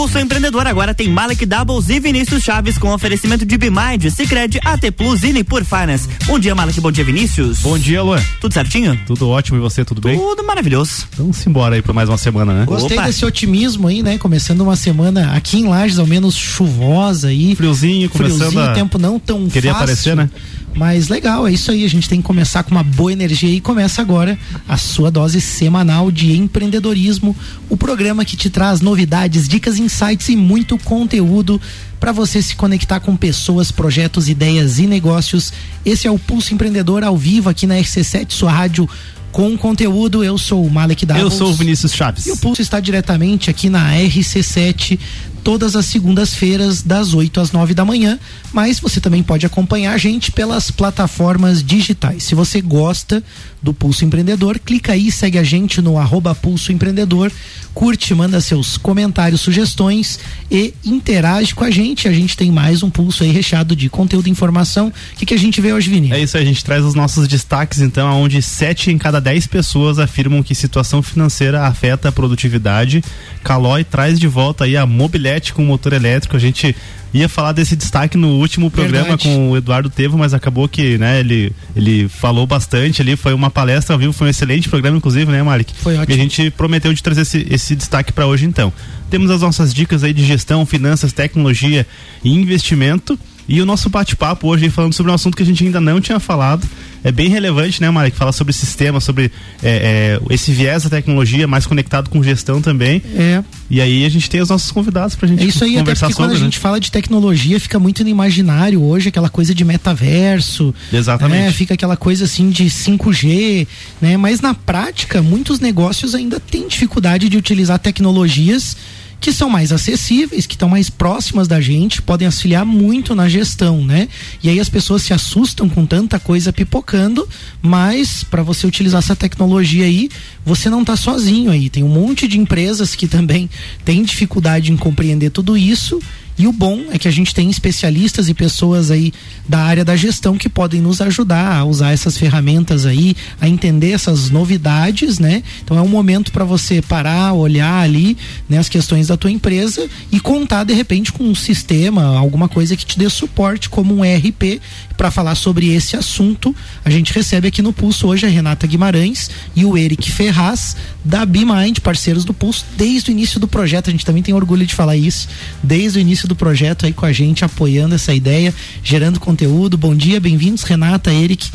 Pulso Empreendedor agora tem Malek Doubles e Vinícius Chaves com oferecimento de Bimind, Cicred, AT Plus e Nipur Finance. Bom dia, Malek. Bom dia, Vinícius. Bom dia, Luan. Tudo certinho? Tudo ótimo. E você, tudo bem? Tudo maravilhoso. Então, simbora aí para mais uma semana, né? Gostei Opa. desse otimismo aí, né? Começando uma semana aqui em Lages, ao menos chuvosa aí. Friozinho, começando Friozinho, a... tempo não tão Queria fácil. aparecer, né? Mas legal, é isso aí. A gente tem que começar com uma boa energia e começa agora a sua dose semanal de empreendedorismo. O programa que te traz novidades, dicas, insights e muito conteúdo para você se conectar com pessoas, projetos, ideias e negócios. Esse é o Pulso Empreendedor ao vivo aqui na RC7, sua rádio com conteúdo. Eu sou o Malek Davos. Eu sou o Vinícius Chaves. E o Pulso está diretamente aqui na RC7 todas as segundas-feiras, das 8 às 9 da manhã. Mas você também pode acompanhar a gente pelas plataformas digitais. Se você gosta do Pulso Empreendedor, clica aí, segue a gente no arroba Pulso Empreendedor, curte, manda seus comentários, sugestões e interage com a gente. A gente tem mais um pulso aí recheado de conteúdo e informação. O que, que a gente vê hoje, Vini? É isso a gente traz os nossos destaques, então, onde sete em cada dez pessoas afirmam que situação financeira afeta a produtividade. Calói traz de volta aí a mobilete com motor elétrico. A gente ia falar desse destaque no último programa Verdade. com o Eduardo Tevo, mas acabou que, né, ele, ele falou bastante ali, foi uma palestra ao vivo, foi um excelente programa, inclusive, né, Malik? Foi ótimo. E a gente prometeu de trazer esse, esse destaque para hoje, então. Temos as nossas dicas aí de gestão, finanças, tecnologia e investimento. E o nosso bate-papo hoje falando sobre um assunto que a gente ainda não tinha falado. É bem relevante, né, Mari? Falar sobre sistema, sobre é, é, esse viés da tecnologia mais conectado com gestão também. É. E aí a gente tem os nossos convidados pra gente é isso aí, conversar até sobre. Quando a né? gente fala de tecnologia, fica muito no imaginário hoje, aquela coisa de metaverso. Exatamente. Né? Fica aquela coisa assim de 5G, né? Mas na prática, muitos negócios ainda têm dificuldade de utilizar tecnologias que são mais acessíveis, que estão mais próximas da gente, podem auxiliar muito na gestão, né? E aí as pessoas se assustam com tanta coisa pipocando, mas para você utilizar essa tecnologia aí, você não está sozinho aí. Tem um monte de empresas que também têm dificuldade em compreender tudo isso e o bom é que a gente tem especialistas e pessoas aí da área da gestão que podem nos ajudar a usar essas ferramentas aí, a entender essas novidades, né? Então é um momento para você parar, olhar ali, né, as questões da tua empresa e contar de repente com um sistema, alguma coisa que te dê suporte como um ERP para falar sobre esse assunto. A gente recebe aqui no Pulso hoje a Renata Guimarães e o Eric Ferraz da BeMind, parceiros do Pulso desde o início do projeto. A gente também tem orgulho de falar isso, desde o início do projeto aí com a gente, apoiando essa ideia, gerando conteúdo. Bom dia, bem-vindos, Renata, Eric.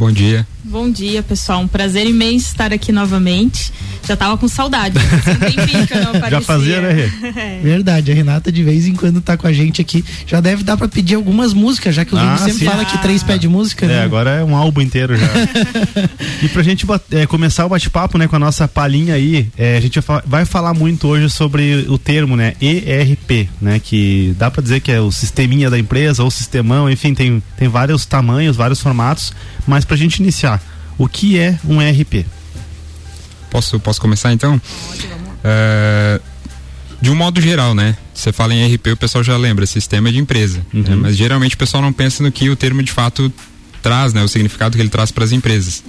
Bom dia. Bom dia, pessoal. Um prazer imenso estar aqui novamente. Já tava com saudade. Já fazia, né, é. Verdade, a Renata de vez em quando tá com a gente aqui. Já deve dar para pedir algumas músicas, já que o ah, sempre sim. fala que três pede música. É, né? agora é um álbum inteiro já. e pra gente é, começar o bate-papo, né, com a nossa palhinha aí, é, a gente vai falar muito hoje sobre o termo, né, ERP, né, que dá para dizer que é o sisteminha da empresa ou sistemão, enfim, tem, tem vários tamanhos, vários formatos, mas pra gente iniciar, o que é um ERP? Posso, posso começar então? É, de um modo geral, né? Você fala em ERP, o pessoal já lembra, sistema de empresa. Uhum. Né? Mas geralmente o pessoal não pensa no que o termo de fato traz, né? O significado que ele traz para as empresas.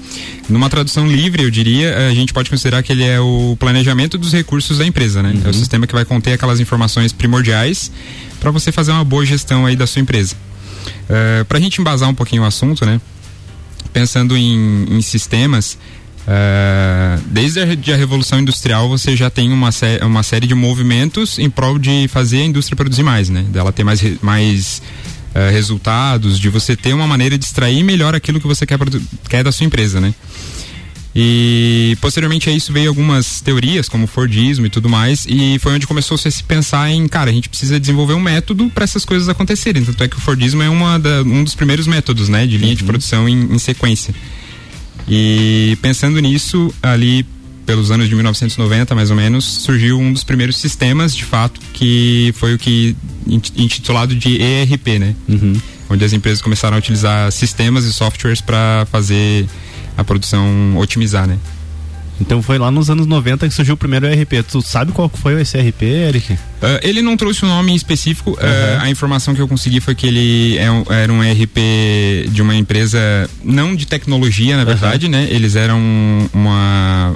Numa tradução livre, eu diria, a gente pode considerar que ele é o planejamento dos recursos da empresa, né? Uhum. É o uhum. sistema que vai conter aquelas informações primordiais para você fazer uma boa gestão aí da sua empresa. Uh, para a gente embasar um pouquinho o assunto, né? Pensando em, em sistemas, Uh, desde a, a, Revolução Industrial você já tem uma, sé uma série de movimentos em prol de fazer a indústria produzir mais, né? Dela ter mais, mais uh, resultados, de você ter uma maneira de extrair melhor aquilo que você quer, quer da sua empresa, né? E posteriormente a isso veio algumas teorias, como o Fordismo e tudo mais, e foi onde começou -se a se pensar em, cara, a gente precisa desenvolver um método para essas coisas acontecerem. Tanto é que o Fordismo é uma da, um dos primeiros métodos, né, de linha uhum. de produção em, em sequência. E pensando nisso, ali pelos anos de 1990, mais ou menos, surgiu um dos primeiros sistemas, de fato, que foi o que intitulado de ERP, né? Uhum. Onde as empresas começaram a utilizar sistemas e softwares para fazer a produção otimizar, né? Então foi lá nos anos 90 que surgiu o primeiro ERP. Tu sabe qual foi esse ERP, Eric? Uh, ele não trouxe o um nome específico. Uhum. Uh, a informação que eu consegui foi que ele é um, era um ERP de uma empresa, não de tecnologia, na verdade, uhum. né? Eles eram uma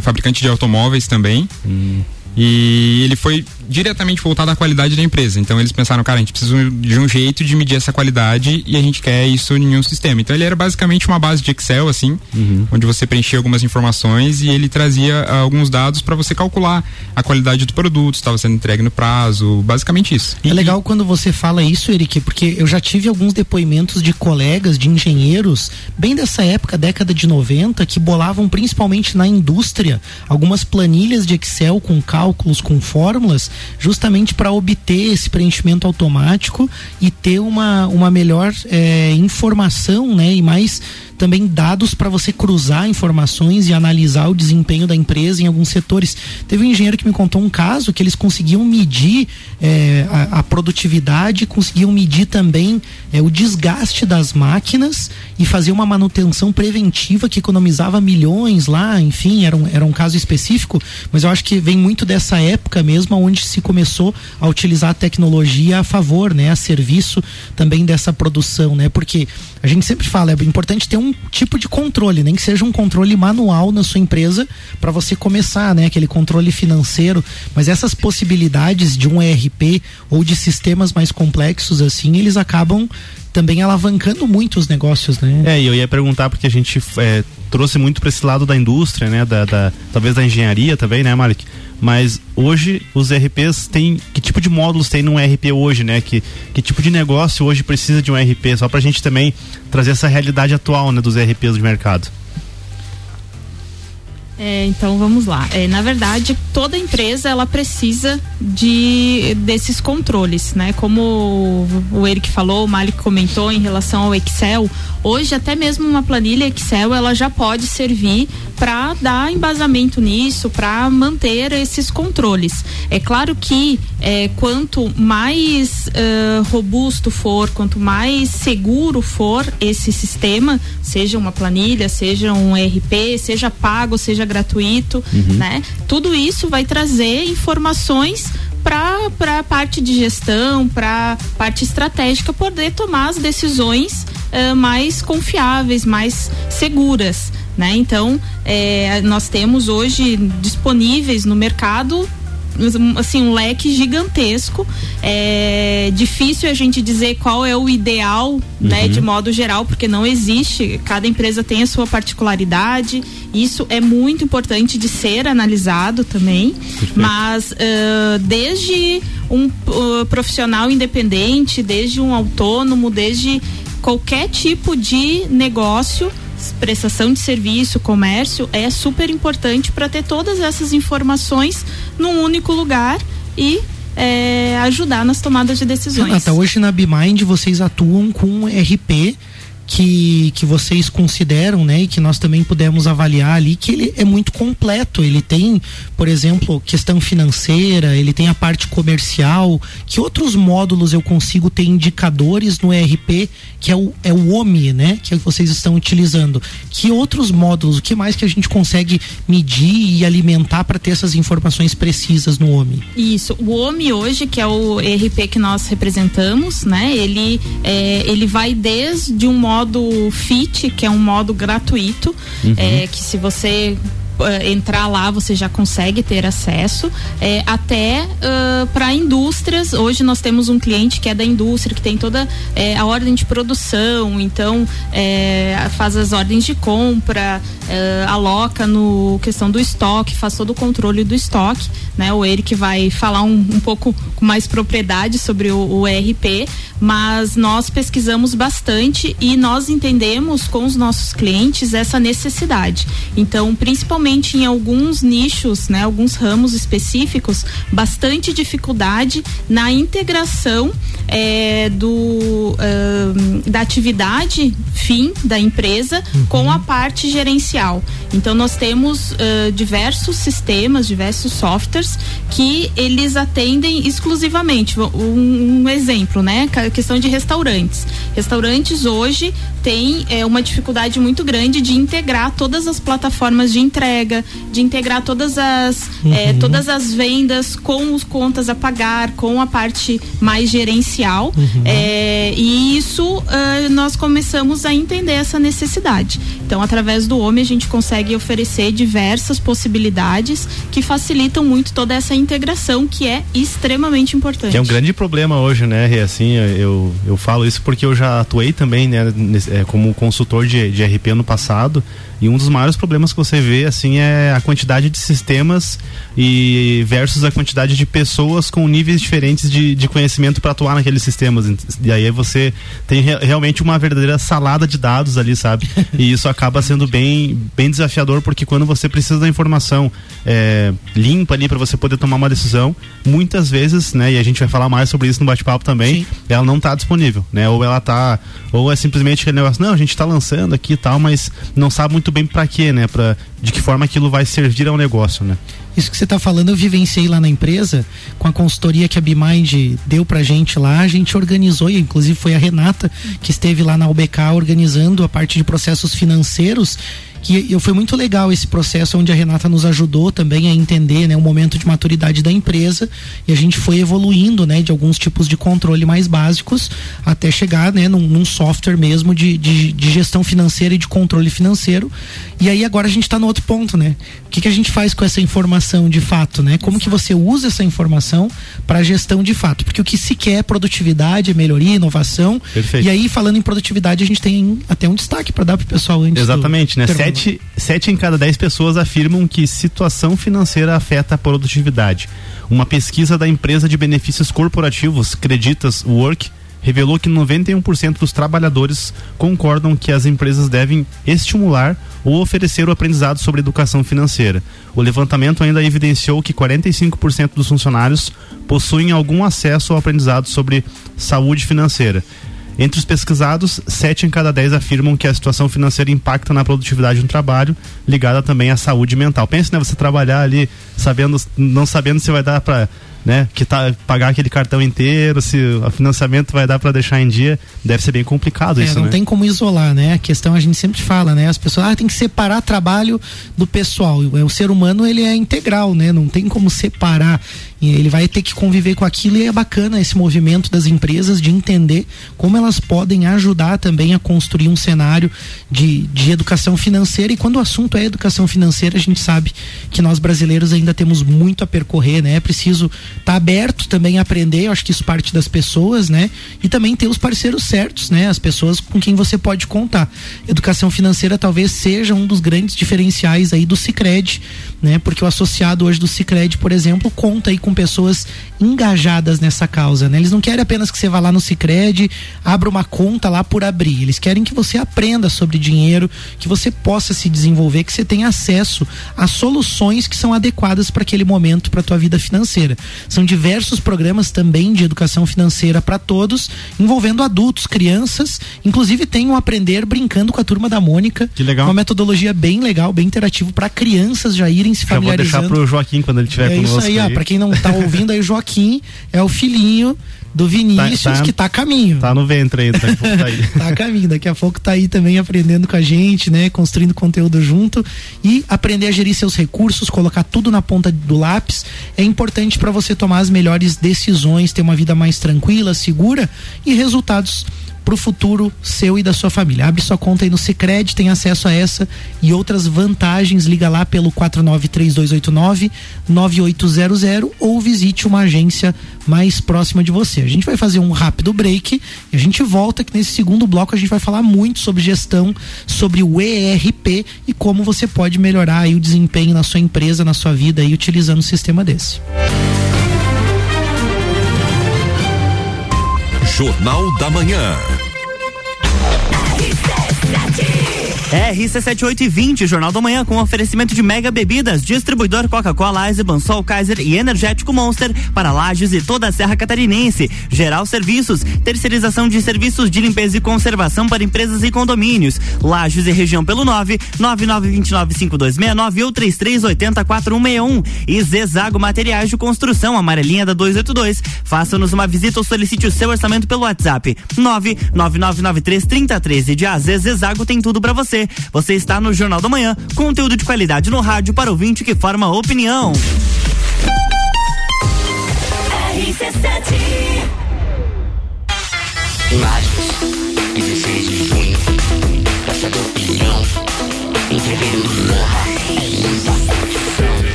fabricante de automóveis também. Uhum. E ele foi diretamente voltado à qualidade da empresa. Então eles pensaram, cara, a gente precisa de um jeito de medir essa qualidade e a gente quer isso em um sistema. Então ele era basicamente uma base de Excel, assim, uhum. onde você preenchia algumas informações e ele trazia uh, alguns dados para você calcular a qualidade do produto, estava sendo entregue no prazo, basicamente isso. É legal quando você fala isso, Eric, porque eu já tive alguns depoimentos de colegas, de engenheiros, bem dessa época, década de 90, que bolavam principalmente na indústria algumas planilhas de Excel com cálculos, com fórmulas justamente para obter esse preenchimento automático e ter uma, uma melhor é, informação né, e mais também dados para você cruzar informações e analisar o desempenho da empresa em alguns setores. Teve um engenheiro que me contou um caso que eles conseguiam medir é, a, a, produtividade, conseguiam medir também é, o desgaste das máquinas e fazer uma manutenção preventiva que economizava milhões lá, enfim, era um, era um caso específico, mas eu acho que vem muito dessa época mesmo onde se começou a utilizar a tecnologia a favor, né, a serviço também dessa produção, né? Porque a gente sempre fala, é importante ter um tipo de controle, nem que seja um controle manual na sua empresa para você começar, né? Aquele controle financeiro, mas essas possibilidades de um ERP ou de sistemas mais complexos assim, eles acabam também alavancando muito os negócios, né? É, e eu ia perguntar porque a gente é, trouxe muito para esse lado da indústria, né? Da, da, talvez da engenharia também, né, Malik? Mas hoje os RPs têm. Que tipo de módulos tem num RP hoje, né? Que, que tipo de negócio hoje precisa de um RP? Só para a gente também trazer essa realidade atual né, dos RPs de mercado. É, então vamos lá. É, na verdade, toda empresa ela precisa de desses controles, né? Como o Eric falou, o Malik comentou em relação ao Excel. Hoje até mesmo uma planilha Excel ela já pode servir para dar embasamento nisso, para manter esses controles. É claro que é, quanto mais uh, robusto for, quanto mais seguro for esse sistema, seja uma planilha, seja um RP, seja pago, seja gratuito, uhum. né? Tudo isso vai trazer informações para a parte de gestão, para parte estratégica poder tomar as decisões uh, mais confiáveis, mais seguras. Né? Então, é, nós temos hoje disponíveis no mercado assim um leque gigantesco é difícil a gente dizer qual é o ideal uhum. né de modo geral porque não existe cada empresa tem a sua particularidade isso é muito importante de ser analisado também Perfeito. mas uh, desde um uh, profissional independente desde um autônomo desde qualquer tipo de negócio prestação de serviço, comércio, é super importante para ter todas essas informações num único lugar e é, ajudar nas tomadas de decisões. Renata, hoje na BeMind vocês atuam com RP que, que vocês consideram, né, e que nós também pudemos avaliar ali, que ele é muito completo. Ele tem, por exemplo, questão financeira, ele tem a parte comercial. Que outros módulos eu consigo ter indicadores no ERP, que é o, é o OMI, né, que, é que vocês estão utilizando? Que outros módulos, o que mais que a gente consegue medir e alimentar para ter essas informações precisas no OMI? Isso. O OMI hoje, que é o ERP que nós representamos, né, ele, é, ele vai desde um módulo modo Fit, que é um modo gratuito, uhum. é, que se você uh, entrar lá você já consegue ter acesso. É, até uh, para indústrias hoje nós temos um cliente que é da indústria que tem toda é, a ordem de produção então é, faz as ordens de compra aloca no questão do estoque faz todo o controle do estoque né? O Eric vai falar um, um pouco com mais propriedade sobre o, o ERP mas nós pesquisamos bastante e nós entendemos com os nossos clientes essa necessidade. Então principalmente realmente em alguns nichos, né, alguns ramos específicos, bastante dificuldade na integração é, do da atividade fim da empresa uhum. com a parte gerencial. Então nós temos uh, diversos sistemas, diversos softwares que eles atendem exclusivamente. Um, um exemplo, né, a questão de restaurantes. Restaurantes hoje têm é, uma dificuldade muito grande de integrar todas as plataformas de entrega, de integrar todas as, é, uhum. é, todas as vendas com os contas a pagar, com a parte mais gerencial. Uhum. É, e isso uh, nós começamos a entender essa necessidade. Então, através do homem a gente consegue oferecer diversas possibilidades que facilitam muito toda essa integração que é extremamente importante. Que é um grande problema hoje, né, Rê? Assim, eu, eu falo isso porque eu já atuei também, né, como consultor de, de RP no passado e um dos maiores problemas que você vê, assim, é a quantidade de sistemas e versus a quantidade de pessoas com níveis diferentes de, de conhecimento para atuar naqueles sistemas. E aí você tem re realmente uma verdadeira salada de dados ali, sabe? E isso acaba sendo bem, bem desafiador, porque quando você precisa da informação é, limpa ali para você poder tomar uma decisão, muitas vezes, né, e a gente vai falar mais sobre isso no bate-papo também, Sim. ela não está disponível, né? Ou ela tá, ou é simplesmente aquele negócio, não, a gente está lançando aqui e tal, mas não sabe muito bem para quê, né? Pra, de que forma aquilo vai servir ao negócio, né? Isso que você está falando, eu vivenciei lá na empresa, com a consultoria que a BeMind deu pra gente lá, a gente organizou, e inclusive foi a Renata que esteve lá na UBK organizando a parte de processos financeiros que foi muito legal esse processo onde a Renata nos ajudou também a entender né, o momento de maturidade da empresa e a gente foi evoluindo né, de alguns tipos de controle mais básicos até chegar né, num, num software mesmo de, de, de, gestão financeira e de controle financeiro. E aí agora a gente está no outro ponto, né? O que, que a gente faz com essa informação de fato, né? Como que você usa essa informação para gestão de fato? Porque o que se quer é produtividade, é melhoria, inovação. Perfeito. E aí, falando em produtividade, a gente tem até um destaque para dar para o pessoal antes. Exatamente, né? Sete sete, sete em cada dez pessoas afirmam que situação financeira afeta a produtividade. Uma pesquisa da empresa de benefícios corporativos Creditas Work revelou que 91% dos trabalhadores concordam que as empresas devem estimular ou oferecer o aprendizado sobre educação financeira. O levantamento ainda evidenciou que 45% dos funcionários possuem algum acesso ao aprendizado sobre saúde financeira. Entre os pesquisados, sete em cada dez afirmam que a situação financeira impacta na produtividade do trabalho, ligada também à saúde mental. Pense, né, você trabalhar ali sabendo, não sabendo se vai dar para né, que tá pagar aquele cartão inteiro, se o financiamento vai dar para deixar em dia, deve ser bem complicado é, isso, não né? tem como isolar, né? A questão a gente sempre fala, né? As pessoas ah, tem que separar trabalho do pessoal. O ser humano ele é integral, né? Não tem como separar ele vai ter que conviver com aquilo e é bacana esse movimento das empresas de entender como elas podem ajudar também a construir um cenário de, de educação financeira. E quando o assunto é educação financeira, a gente sabe que nós brasileiros ainda temos muito a percorrer, né? É preciso estar tá aberto também a aprender, eu acho que isso parte das pessoas, né? E também ter os parceiros certos, né? As pessoas com quem você pode contar. Educação financeira talvez seja um dos grandes diferenciais aí do Cicred, né? Porque o associado hoje do Cicred, por exemplo, conta aí com pessoas engajadas nessa causa, né? Eles não querem apenas que você vá lá no Sicredi, abra uma conta lá por abrir. Eles querem que você aprenda sobre dinheiro, que você possa se desenvolver, que você tenha acesso a soluções que são adequadas para aquele momento, para tua vida financeira. São diversos programas também de educação financeira para todos, envolvendo adultos, crianças, inclusive tem um aprender brincando com a turma da Mônica. Que legal. Uma metodologia bem legal, bem interativo para crianças já irem se familiarizando. Já vou deixar pro Joaquim quando ele tiver é conosco. Isso aí, aí. para quem não tá ouvindo aí, o Joaquim é o filhinho do Vinícius tá, tá, que tá a caminho. Tá no ventre ainda, tá, tá aí. tá a caminho, daqui a pouco tá aí também aprendendo com a gente, né? Construindo conteúdo junto e aprender a gerir seus recursos, colocar tudo na ponta do lápis é importante para você tomar as melhores decisões, ter uma vida mais tranquila, segura e resultados para o futuro seu e da sua família. Abre sua conta aí no Sicredi, tem acesso a essa e outras vantagens. Liga lá pelo 493289 9800 ou visite uma agência mais próxima de você. A gente vai fazer um rápido break e a gente volta que nesse segundo bloco a gente vai falar muito sobre gestão, sobre o ERP e como você pode melhorar aí o desempenho na sua empresa, na sua vida utilizando um sistema desse. Jornal da Manhã. RC7820, Jornal da Manhã, com oferecimento de mega bebidas, distribuidor Coca-Cola, Eisenbahn, Sol Kaiser e Energético Monster para Lages e toda a Serra Catarinense. Geral Serviços, terceirização de serviços de limpeza e conservação para empresas e condomínios. Lages e região pelo 9 99295269 ou 33804161. E Zezago Materiais de Construção, amarelinha da 282. Faça-nos uma visita ou solicite o seu orçamento pelo WhatsApp 999933013. De AZ Zezago tem tudo para você você. Você está no Jornal da Manhã, conteúdo de qualidade no rádio para ouvinte que forma opinião. RC7 Imagens,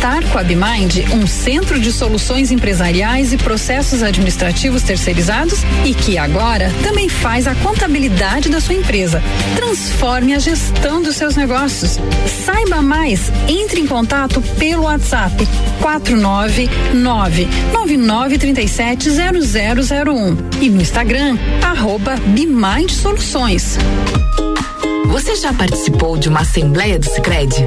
tal contar com a Bimind, um centro de soluções empresariais e processos administrativos terceirizados e que agora também faz a contabilidade da sua empresa. Transforme a gestão dos seus negócios. Saiba mais, entre em contato pelo WhatsApp 499 9937 0001 e no Instagram arroba Soluções. Você já participou de uma assembleia do Sicredi?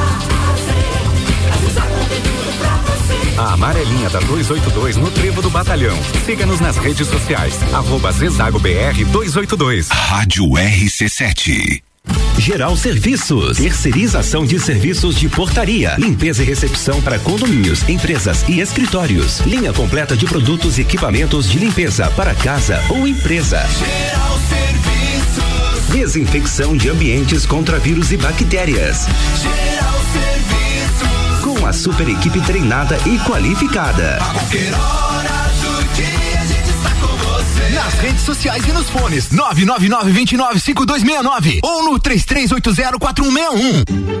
amarelinha da 282 no Trevo do Batalhão. Siga-nos nas redes sociais. Arroba Zezago BR 282. Rádio RC7. Geral Serviços, terceirização de serviços de portaria, limpeza e recepção para condomínios, empresas e escritórios. Linha completa de produtos e equipamentos de limpeza para casa ou empresa. Geral Serviços. Desinfecção de ambientes contra vírus e bactérias. Geral a super equipe treinada e qualificada. Nas redes sociais e nos fones 999 29 5269 ou no 3380 4161.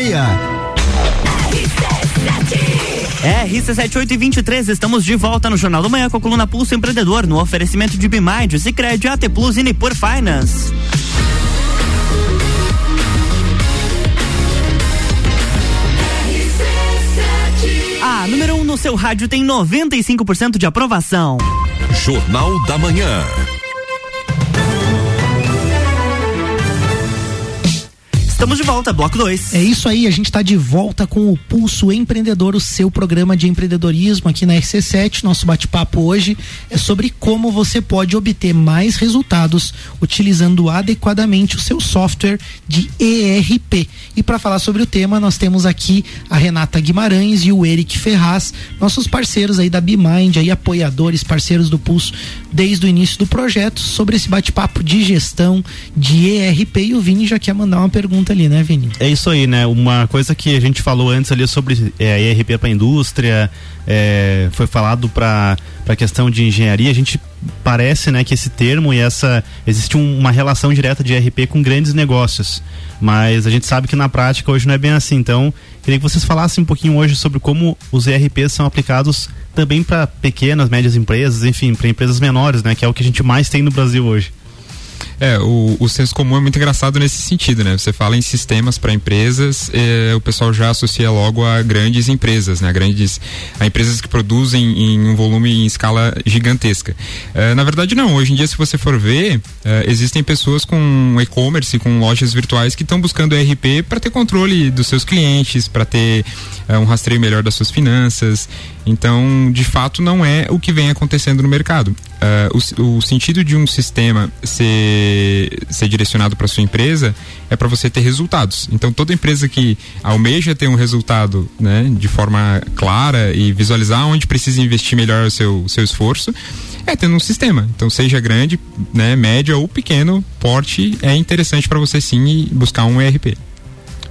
RC7823, estamos de volta no Jornal do Manhã com a coluna Pulso Empreendedor, no oferecimento de Bimind, Cicred, AT Plus e Nipur Finance. A número 1 um no seu rádio tem 95% de aprovação. Jornal da Manhã. Estamos de volta, bloco 2. É isso aí, a gente está de volta com o Pulso Empreendedor, o seu programa de empreendedorismo aqui na RC7. Nosso bate-papo hoje é sobre como você pode obter mais resultados utilizando adequadamente o seu software de ERP. E para falar sobre o tema, nós temos aqui a Renata Guimarães e o Eric Ferraz, nossos parceiros aí da BeMind, aí apoiadores, parceiros do Pulso desde o início do projeto, sobre esse bate-papo de gestão de ERP. E o Vini já quer mandar uma pergunta ali, né, Vini? É isso aí, né? Uma coisa que a gente falou antes ali sobre é, ERP para indústria, é, foi falado para a questão de engenharia, a gente parece né, que esse termo e essa. existe um, uma relação direta de ERP com grandes negócios. Mas a gente sabe que na prática hoje não é bem assim. Então, queria que vocês falassem um pouquinho hoje sobre como os ERPs são aplicados também para pequenas, médias empresas, enfim, para empresas menores, né? Que é o que a gente mais tem no Brasil hoje. É, o, o senso comum é muito engraçado nesse sentido, né? Você fala em sistemas para empresas, eh, o pessoal já associa logo a grandes empresas, né? A grandes, a empresas que produzem em um volume em escala gigantesca. Eh, na verdade, não. Hoje em dia, se você for ver, eh, existem pessoas com e-commerce, com lojas virtuais que estão buscando ERP para ter controle dos seus clientes, para ter um rastreio melhor das suas finanças. Então, de fato, não é o que vem acontecendo no mercado. o, o sentido de um sistema ser ser, direcionado para sua empresa é para você ter resultados. Então toda empresa que almeja ter um resultado, né, de forma clara e visualizar onde precisa investir melhor o seu, seu esforço, é tendo um sistema. Então seja grande, né, médio ou pequeno, porte é interessante para você sim buscar um ERP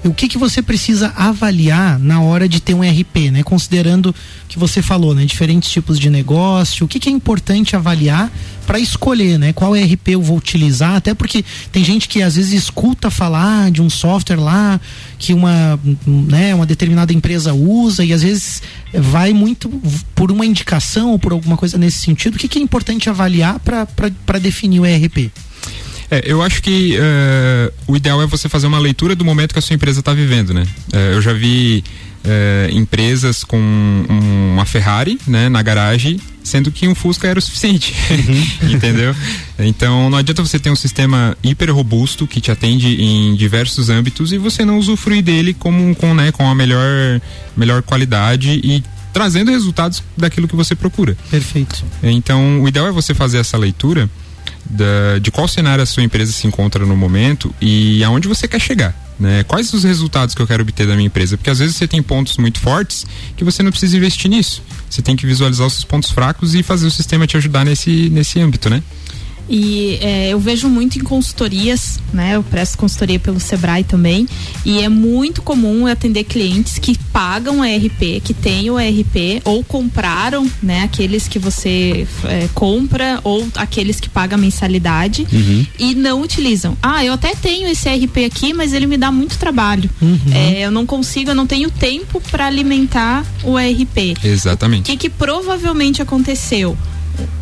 o que, que você precisa avaliar na hora de ter um RP, né? Considerando que você falou, né? Diferentes tipos de negócio, o que, que é importante avaliar para escolher, né? Qual RP eu vou utilizar, até porque tem gente que às vezes escuta falar de um software lá que uma, né, uma determinada empresa usa e às vezes vai muito por uma indicação ou por alguma coisa nesse sentido. O que, que é importante avaliar para definir o ERP? É, eu acho que uh, o ideal é você fazer uma leitura do momento que a sua empresa está vivendo, né? Uh, eu já vi uh, empresas com um, uma Ferrari, né, na garagem, sendo que um Fusca era o suficiente, uhum. entendeu? Então não adianta você ter um sistema hiper robusto que te atende em diversos âmbitos e você não usufruir dele como com, né, com a melhor, melhor qualidade e trazendo resultados daquilo que você procura. Perfeito. Então o ideal é você fazer essa leitura da, de qual cenário a sua empresa se encontra no momento e aonde você quer chegar. Né? Quais os resultados que eu quero obter da minha empresa? Porque às vezes você tem pontos muito fortes que você não precisa investir nisso. Você tem que visualizar os seus pontos fracos e fazer o sistema te ajudar nesse, nesse âmbito, né? E é, eu vejo muito em consultorias, né? Eu presto consultoria pelo Sebrae também. E é muito comum atender clientes que pagam ERP, que têm o ERP, ou compraram, né? Aqueles que você é, compra, ou aqueles que pagam mensalidade uhum. e não utilizam. Ah, eu até tenho esse ERP aqui, mas ele me dá muito trabalho. Uhum. É, eu não consigo, eu não tenho tempo para alimentar o ERP. Exatamente. O que, que provavelmente aconteceu?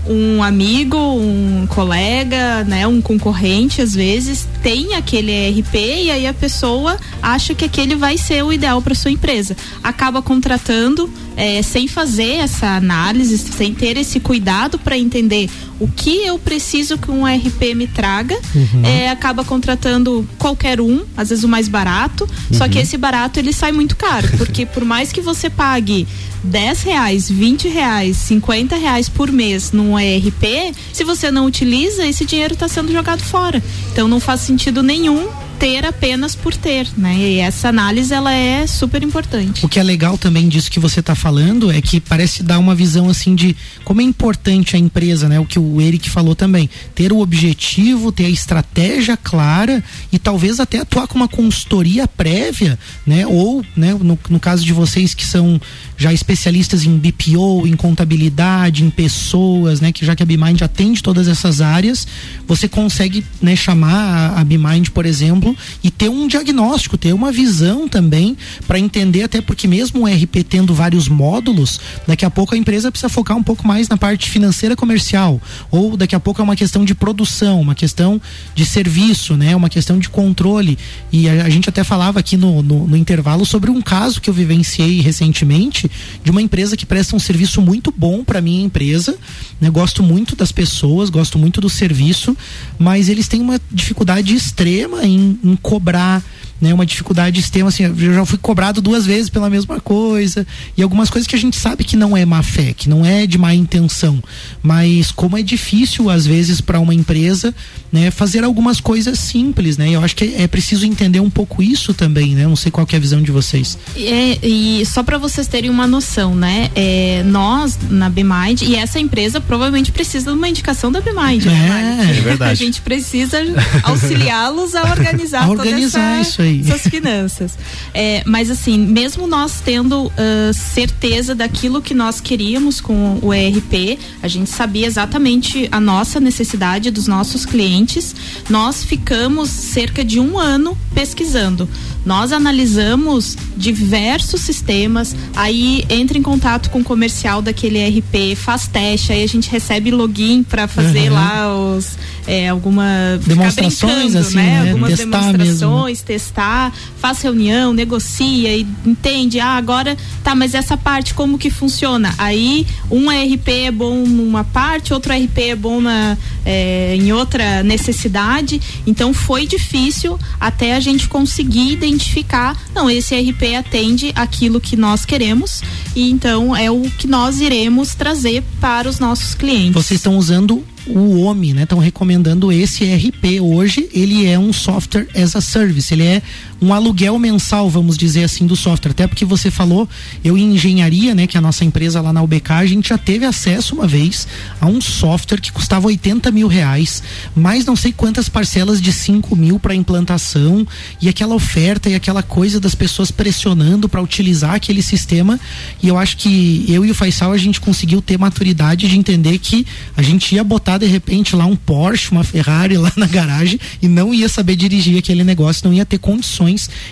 Um amigo, um colega, né, um concorrente, às vezes, tem aquele ERP e aí a pessoa acha que aquele vai ser o ideal para sua empresa. Acaba contratando é, sem fazer essa análise, sem ter esse cuidado para entender o que eu preciso que um ERP me traga, uhum. é, acaba contratando qualquer um, às vezes o mais barato, uhum. só que esse barato ele sai muito caro, porque por mais que você pague 10 reais, 20 reais, 50 reais por mês num ERP, se você não utiliza, esse dinheiro está sendo jogado fora. Então não faz sentido nenhum ter apenas por ter, né? E essa análise ela é super importante. O que é legal também disso que você está falando é que parece dar uma visão assim de como é importante a empresa, né? O que o Eric falou também, ter o objetivo, ter a estratégia clara e talvez até atuar com uma consultoria prévia, né? Ou, né? No, no caso de vocês que são já especialistas em BPO, em contabilidade, em pessoas, né? Que já que a BMind atende todas essas áreas, você consegue, né? Chamar a, a BMind, por exemplo exemplo, e ter um diagnóstico, ter uma visão também para entender, até porque mesmo o RP tendo vários módulos, daqui a pouco a empresa precisa focar um pouco mais na parte financeira comercial, ou daqui a pouco é uma questão de produção, uma questão de serviço, né? Uma questão de controle. E a, a gente até falava aqui no, no, no intervalo sobre um caso que eu vivenciei recentemente de uma empresa que presta um serviço muito bom para minha empresa. Né? Gosto muito das pessoas, gosto muito do serviço, mas eles têm uma dificuldade extrema em em, cobrar né, uma dificuldade extrema, assim, eu já fui cobrado duas vezes pela mesma coisa, e algumas coisas que a gente sabe que não é má fé, que não é de má intenção, mas como é difícil às vezes para uma empresa, né, fazer algumas coisas simples, né? Eu acho que é preciso entender um pouco isso também, né? Não sei qual é a visão de vocês. É, e só para vocês terem uma noção, né? É, nós na Bmind e essa empresa provavelmente precisa de uma indicação da Bmind, né, é, né, é verdade. A gente precisa auxiliá-los a organizar, a organizar essa, isso aí aí. Suas finanças. É, mas assim, mesmo nós tendo uh, certeza daquilo que nós queríamos com o ERP, a gente sabia exatamente a nossa necessidade dos nossos clientes. Nós ficamos cerca de um ano pesquisando. Nós analisamos diversos sistemas, aí entra em contato com o comercial daquele ERP, faz teste, aí a gente recebe login para fazer uhum. lá os é, alguma demonstrações assim, né? né? Algumas testar demonstrações, mesmo. testar, faz reunião, negocia e entende, ah, agora tá, mas essa parte como que funciona? Aí um ERP é bom numa parte, outro ERP é bom na, é, em outra necessidade. Então foi difícil até a gente conseguir identificar, não, esse ERP atende aquilo que nós queremos e então é o que nós iremos trazer para os nossos clientes. Vocês estão usando o OMI, né? Estão recomendando esse ERP. Hoje ele é um software as a service, ele é um aluguel mensal, vamos dizer assim, do software. Até porque você falou, eu em engenharia, né, que é a nossa empresa lá na UBK, a gente já teve acesso uma vez a um software que custava 80 mil reais, mais não sei quantas parcelas de 5 mil para implantação e aquela oferta e aquela coisa das pessoas pressionando para utilizar aquele sistema. E eu acho que eu e o Faisal a gente conseguiu ter maturidade de entender que a gente ia botar de repente lá um Porsche, uma Ferrari lá na garagem e não ia saber dirigir aquele negócio, não ia ter condições,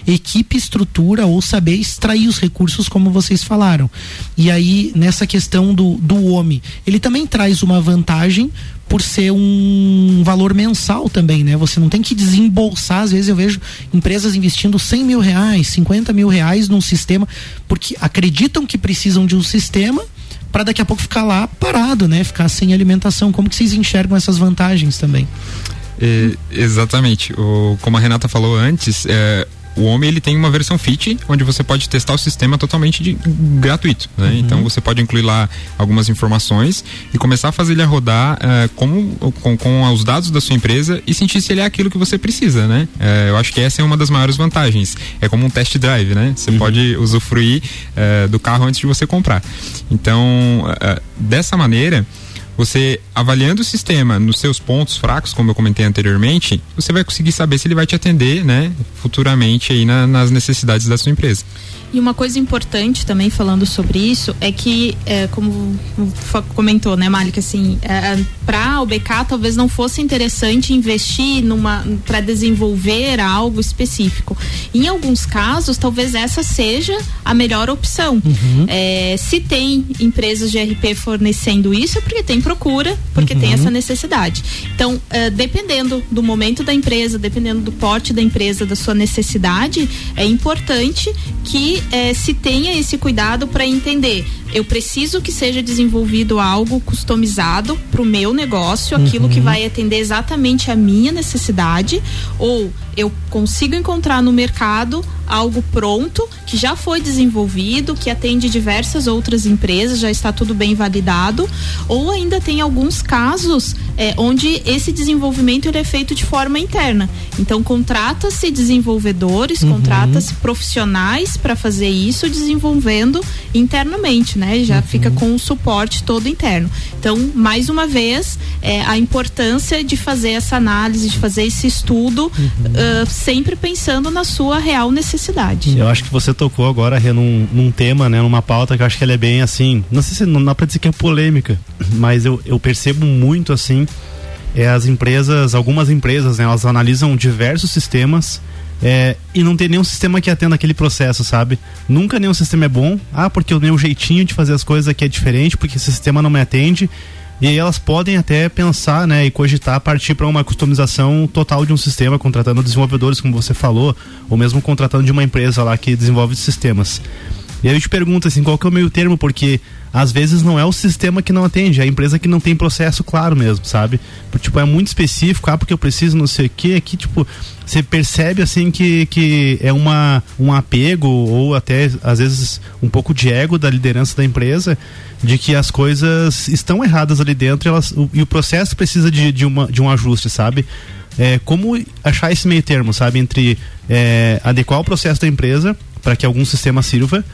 equipe, estrutura ou saber extrair os recursos como vocês falaram. E aí nessa questão do, do homem, ele também traz uma vantagem por ser um valor mensal também, né? Você não tem que desembolsar, às vezes eu vejo empresas investindo 100 mil reais, 50 mil reais num sistema, porque acreditam que precisam de um sistema para daqui a pouco ficar lá parado, né? Ficar sem alimentação. Como que vocês enxergam essas vantagens também? É, exatamente. O, como a Renata falou antes, é, o Homem ele tem uma versão Fit, onde você pode testar o sistema totalmente de, gratuito. Né? Uhum. Então você pode incluir lá algumas informações e começar a fazer ele a rodar uh, com, com, com, os dados da sua empresa e sentir se ele é aquilo que você precisa. Né? Uh, eu acho que essa é uma das maiores vantagens. É como um test drive, né? Você uhum. pode usufruir uh, do carro antes de você comprar. Então, dessa maneira você avaliando o sistema nos seus pontos fracos, como eu comentei anteriormente, você vai conseguir saber se ele vai te atender, né, futuramente aí na, nas necessidades da sua empresa. E uma coisa importante também falando sobre isso é que, é, como comentou, né, Malik, assim, é, para o BK talvez não fosse interessante investir numa para desenvolver algo específico. Em alguns casos, talvez essa seja a melhor opção. Uhum. É, se tem empresas de RP fornecendo isso, é porque tem procura, porque uhum. tem essa necessidade. Então, é, dependendo do momento da empresa, dependendo do porte da empresa, da sua necessidade, é importante que é, se tenha esse cuidado para entender. Eu preciso que seja desenvolvido algo customizado para o meu negócio, aquilo uhum. que vai atender exatamente a minha necessidade, ou eu consigo encontrar no mercado algo pronto, que já foi desenvolvido, que atende diversas outras empresas, já está tudo bem validado, ou ainda tem alguns casos é, onde esse desenvolvimento ele é feito de forma interna. Então contrata-se desenvolvedores, uhum. contrata-se profissionais para fazer isso, desenvolvendo internamente, né? Já uhum. fica com o suporte todo interno. Então, mais uma vez, é, a importância de fazer essa análise, de fazer esse estudo, uhum. uh, sempre pensando na sua real necessidade. Eu acho que você tocou agora, Rê, num, num tema, né? Numa pauta que eu acho que ela é bem assim, não sei se não dá pra dizer que é polêmica, mas eu, eu percebo muito assim é, as empresas, algumas empresas, né, elas analisam diversos sistemas é, e não tem nenhum sistema que atenda aquele processo, sabe? Nunca nenhum sistema é bom. Ah, porque o meu jeitinho de fazer as coisas aqui é diferente, porque esse sistema não me atende. E aí elas podem até pensar, né, e cogitar partir para uma customização total de um sistema, contratando desenvolvedores, como você falou, ou mesmo contratando de uma empresa lá que desenvolve sistemas. E aí eu te pergunto assim, qual que é o meio termo? Porque às vezes não é o sistema que não atende, é a empresa que não tem processo claro mesmo, sabe? Tipo, é muito específico, ah, porque eu preciso não sei o que, aqui, tipo, você percebe assim que, que é uma, um apego ou até às vezes um pouco de ego da liderança da empresa de que as coisas estão erradas ali dentro elas, o, e o processo precisa de, de, uma, de um ajuste, sabe? É, como achar esse meio termo, sabe? Entre é, adequar o processo da empresa para que algum sistema sirva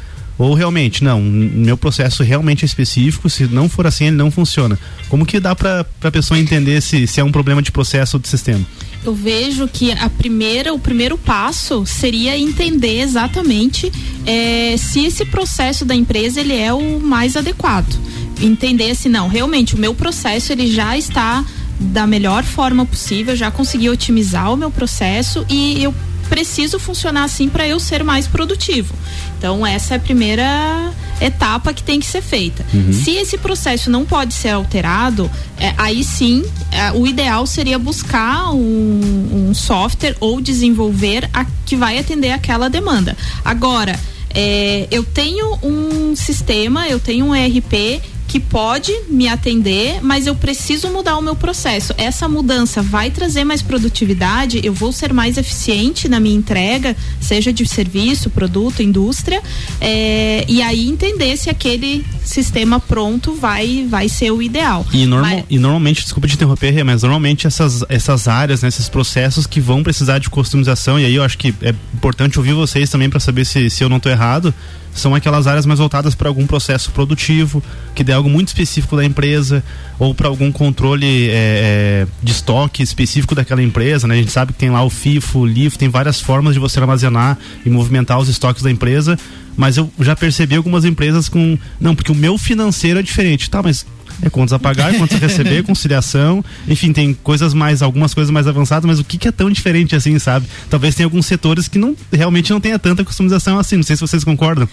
ou realmente, não, meu processo realmente é específico, se não for assim, ele não funciona. Como que dá para a pessoa entender se, se é um problema de processo ou de sistema? eu vejo que a primeira, o primeiro passo seria entender exatamente é, se esse processo da empresa ele é o mais adequado. Entender se não, realmente o meu processo ele já está da melhor forma possível, já consegui otimizar o meu processo e eu preciso funcionar assim para eu ser mais produtivo. Então essa é a primeira etapa que tem que ser feita. Uhum. Se esse processo não pode ser alterado, é, aí sim é, o ideal seria buscar um, um, software ou desenvolver a que vai atender aquela demanda. Agora, é, eu tenho um sistema, eu tenho um ERP que pode me atender, mas eu preciso mudar o meu processo. Essa mudança vai trazer mais produtividade, eu vou ser mais eficiente na minha entrega, seja de serviço, produto, indústria, é, e aí entender se aquele sistema pronto vai, vai ser o ideal. E, normal, mas... e normalmente, desculpa te interromper, mas normalmente essas, essas áreas, né, esses processos que vão precisar de customização, e aí eu acho que é importante ouvir vocês também para saber se, se eu não estou errado são aquelas áreas mais voltadas para algum processo produtivo, que dê algo muito específico da empresa, ou para algum controle é, é, de estoque específico daquela empresa. Né? A gente sabe que tem lá o FIFO, o LIFO, tem várias formas de você armazenar e movimentar os estoques da empresa, mas eu já percebi algumas empresas com. Não, porque o meu financeiro é diferente. Tá, mas é contas a pagar, contas a receber, conciliação, enfim, tem coisas mais, algumas coisas mais avançadas, mas o que, que, é tão diferente assim, sabe? Talvez tenha alguns setores que não realmente não tenha tanta customização assim, não sei se vocês concordam.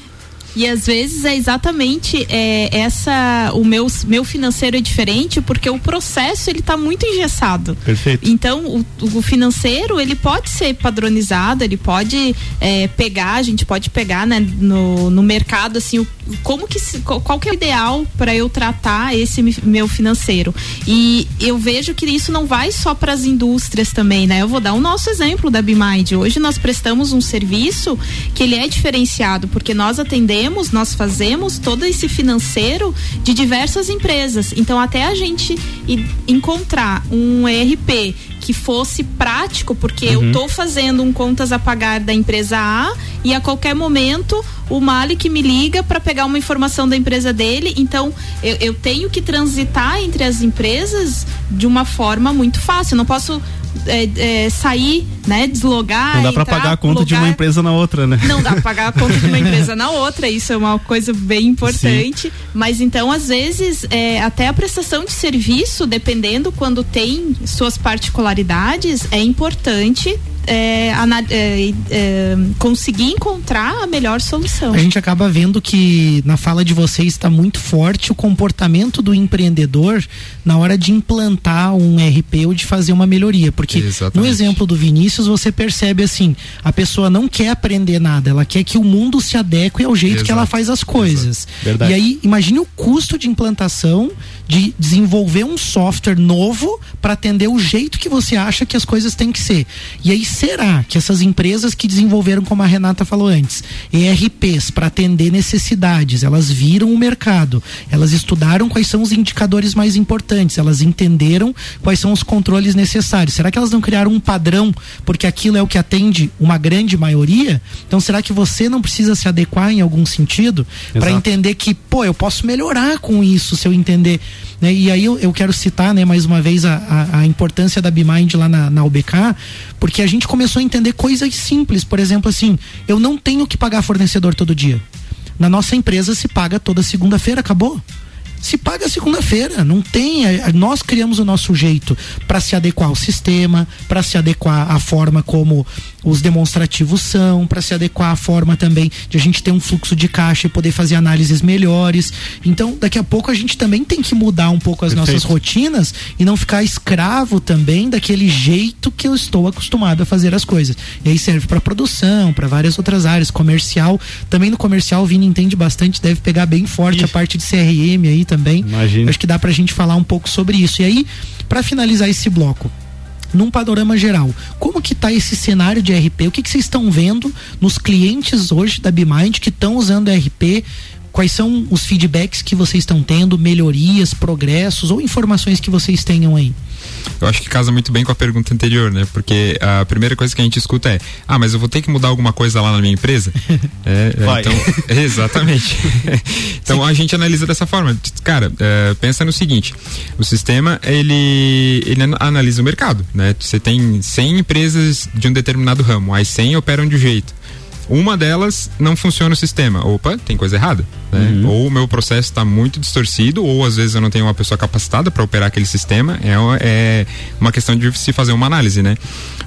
E às vezes é exatamente é, essa o meu, meu financeiro é diferente porque o processo ele está muito engessado. Perfeito. Então o, o, financeiro ele pode ser padronizado, ele pode é, pegar, a gente pode pegar né, no, no mercado assim o, como que qual que é o ideal para eu tratar esse meu financeiro. E eu vejo que isso não vai só para as indústrias também, né? Eu vou dar o nosso exemplo da BMind. Hoje nós prestamos um serviço que ele é diferenciado porque nós atendemos vendemos, nós fazemos todo esse financeiro de diversas empresas. Então, até a gente encontrar um ERP que fosse prático, porque uhum. eu estou fazendo um contas a pagar da empresa A e a qualquer momento o Malik me liga para pegar uma informação da empresa dele. Então, eu, eu, tenho que transitar entre as empresas de uma forma muito fácil. Eu não posso é, é, sair, né, deslogar. Não dá para pagar a conta de uma empresa na outra, né? Não dá para pagar a conta de uma empresa na outra. Isso é uma coisa bem importante. Sim. Mas então, às vezes, é, até a prestação de serviço, dependendo quando tem suas particularidades, é importante é, é, é, conseguir encontrar a melhor solução. A gente acaba vendo que na fala de vocês está muito forte o comportamento do empreendedor na hora de implantar um RP ou de fazer uma melhoria. Porque Exatamente. no exemplo do Vinícius, você percebe assim: a pessoa não quer aprender nada, ela quer que o mundo se adeque ao jeito Exato. que ela faz as coisas. E aí, imagine o custo de implantação de desenvolver um software novo para atender o jeito que você acha que as coisas têm que ser. E aí será que essas empresas que desenvolveram, como a Renata falou antes, ERPs para atender necessidades, elas viram o mercado, elas estudaram quais são os indicadores mais importantes, elas entenderam quais são os controles necessários. Será que elas não criaram um padrão porque aquilo é o que atende uma grande maioria? Então será que você não precisa se adequar em algum sentido para entender que, pô, eu posso melhorar com isso se eu entender né? E aí eu, eu, quero citar né, mais uma vez a, a, a importância da BeMind lá na, na UBK, porque a gente começou a entender coisas simples. Por exemplo, assim, eu não tenho que pagar fornecedor todo dia. Na nossa empresa se paga toda segunda-feira, acabou se paga segunda-feira. Não tem. Nós criamos o nosso jeito para se adequar ao sistema, para se adequar à forma como os demonstrativos são, para se adequar à forma também de a gente ter um fluxo de caixa e poder fazer análises melhores. Então, daqui a pouco a gente também tem que mudar um pouco as Perfeito. nossas rotinas e não ficar escravo também daquele jeito que eu estou acostumado a fazer as coisas. E aí serve para produção, para várias outras áreas, comercial. Também no comercial o Vini entende bastante, deve pegar bem forte Ixi. a parte de CRM aí também. Imagina. Acho que dá pra gente falar um pouco sobre isso. E aí, para finalizar esse bloco, num panorama geral, como que está esse cenário de RP? O que, que vocês estão vendo nos clientes hoje da BeMind que estão usando RP? Quais são os feedbacks que vocês estão tendo, melhorias, progressos ou informações que vocês tenham aí? Eu acho que casa muito bem com a pergunta anterior, né? Porque a primeira coisa que a gente escuta é: ah, mas eu vou ter que mudar alguma coisa lá na minha empresa? é, é, Vai. então, exatamente. então a gente analisa dessa forma. Cara, é, pensa no seguinte: o sistema ele, ele an- analisa o mercado, né? Você tem 100 empresas de um determinado ramo, as 100 operam de um jeito. Uma delas não funciona o sistema. Opa, tem coisa errada. Né? Ou o meu processo está muito distorcido, ou às vezes eu não tenho uma pessoa capacitada para operar aquele sistema. É, uma- é uma questão de se fazer uma análise, né?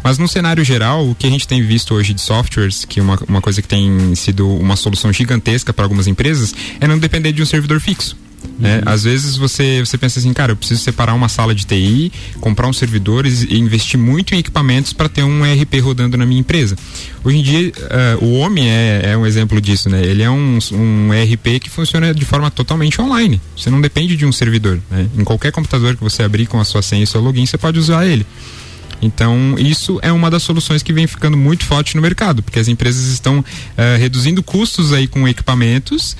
Mas no cenário geral, o que a gente tem visto hoje de softwares, que uma, uma coisa que tem sido uma solução gigantesca para algumas empresas, é não depender de um servidor fixo. Né? Às vezes você, você pensa assim, cara, eu preciso separar uma sala de TI, comprar uns servidores e investir muito em equipamentos para ter um ERP rodando na minha empresa. Hoje em dia, eh, o Homem é, é um exemplo disso, né? Ele é um, um ERP que funciona de forma totalmente online. Você não depende de um servidor, né? Em qualquer computador que você abrir com a sua senha e seu login, você pode usar ele. Então, isso é uma das soluções que vem ficando muito forte no mercado, porque as empresas estão eh, reduzindo custos aí com equipamentos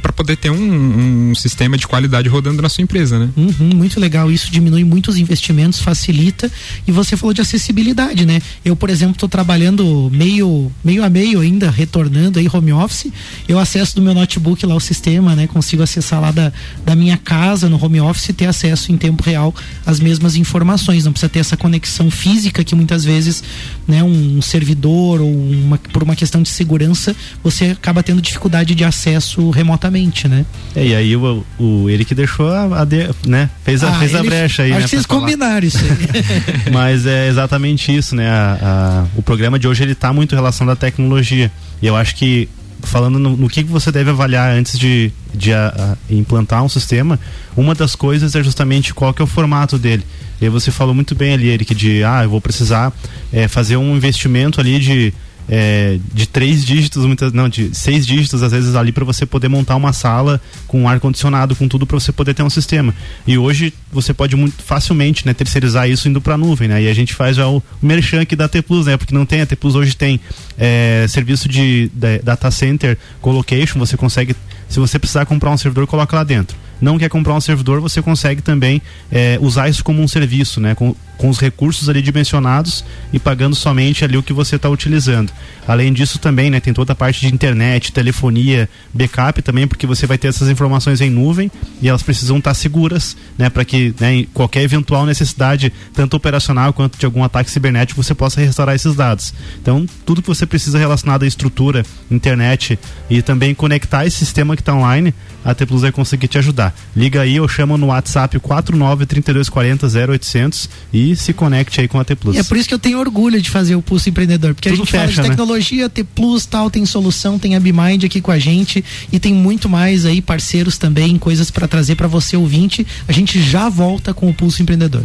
para poder ter um, um sistema de qualidade rodando na sua empresa, né? Uhum, muito legal, isso diminui muitos investimentos, facilita. E você falou de acessibilidade, né? Eu, por exemplo, estou trabalhando meio, meio a meio ainda, retornando aí home office. Eu acesso do meu notebook lá o sistema, né? Consigo acessar lá da, da minha casa no home office e ter acesso em tempo real às mesmas informações. Não precisa ter essa conexão física que muitas vezes, né, um servidor ou uma, por uma questão de segurança, você acaba tendo dificuldade de acesso remotamente, né? É, e aí o, o ele que deixou a, a de- né? Fez a, Ah, fez a brecha aí, Acho né? que vocês combinaram isso aí. Mas é exatamente isso, né? A- a- o programa de hoje ele tá muito relacionado à tecnologia. E eu acho que falando no, no que você deve avaliar antes de, de a- a implantar um sistema, uma das coisas é justamente qual que é o formato dele. E você falou muito bem ali, Eric, de ah, eu vou precisar é, fazer um investimento ali de é, de três dígitos, muitas não, de seis dígitos às vezes ali para você poder montar uma sala com ar condicionado, com tudo para você poder ter um sistema. E hoje você pode muito facilmente, né, terceirizar isso indo para a nuvem, né? E a gente faz já o merchan aqui da T Plus, né? Porque não tem a T Plus hoje tem é, serviço de, de data center colocation, você consegue se você precisar comprar um servidor, coloca lá dentro. Não quer comprar um servidor, você consegue também é, usar isso como um serviço, né? Com, com os recursos ali dimensionados e pagando somente ali o que você está utilizando. Além disso também, né, tem toda a parte de internet, telefonia, backup também, porque você vai ter essas informações em nuvem e elas precisam estar seguras, né, para que né, qualquer eventual necessidade, tanto operacional quanto de algum ataque cibernético, você possa restaurar esses dados. Então, tudo que você precisa relacionado à estrutura, internet e também conectar esse sistema que está online, a T Plus vai conseguir te ajudar. Liga aí ou chama no WhatsApp 49 3240 0800 e se conecte aí com a T Plus. E é por isso que eu tenho orgulho de fazer o Pulso Empreendedor, porque a Tudo gente fala fecha, de né? tecnologia, T Plus tal, tem solução, tem a Bimind aqui com a gente e tem muito mais aí, parceiros também, coisas para trazer para você ouvinte. A gente já volta com o Pulso Empreendedor.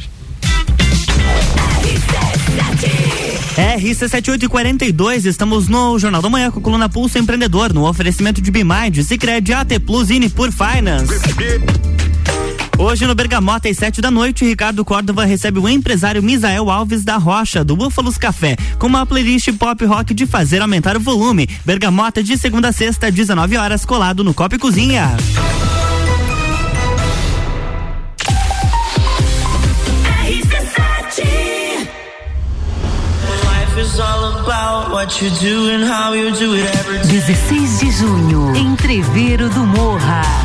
RC7842, estamos no Jornal da Manhã com a coluna Pulso Empreendedor, no oferecimento de Bimind, Cicred, AT Plus e Nipur Finance. Hoje no Bergamota, às sete da noite, Ricardo Córdova recebe o empresário Misael Alves da Rocha, do Búfalos Café, com uma playlist pop rock de fazer aumentar o volume. Bergamota de segunda a sexta, 19 horas, colado no Copa e Cozinha. Life is all about what you do and how you do it every day. 16 de junho, Entreveiro do Morra.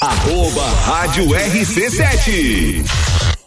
Arroba Rádio RC7.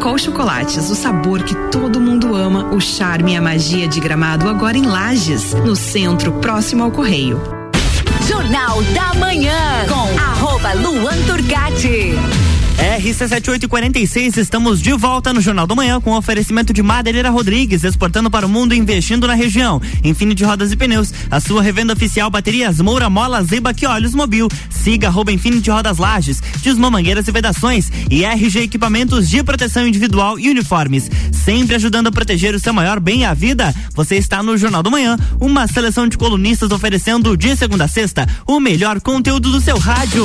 Caracol Chocolates, o sabor que todo mundo ama, o charme e a magia de gramado agora em Lages, no centro, próximo ao Correio. Jornal da Manhã, com arroba Luan Turcati. RC7846, estamos de volta no Jornal da Manhã com oferecimento de Madeireira Rodrigues, exportando para o mundo e investindo na região. Infinity Rodas e Pneus, a sua revenda oficial baterias Moura, Mola, Zeba e Olhos Mobil. Siga arroba Infinity Rodas Lages, Desmã Mangueiras e Vedações e RG Equipamentos de Proteção Individual e Uniformes. Sempre ajudando a proteger o seu maior bem, a vida. Você está no Jornal da Manhã, uma seleção de colunistas oferecendo de segunda a sexta o melhor conteúdo do seu rádio.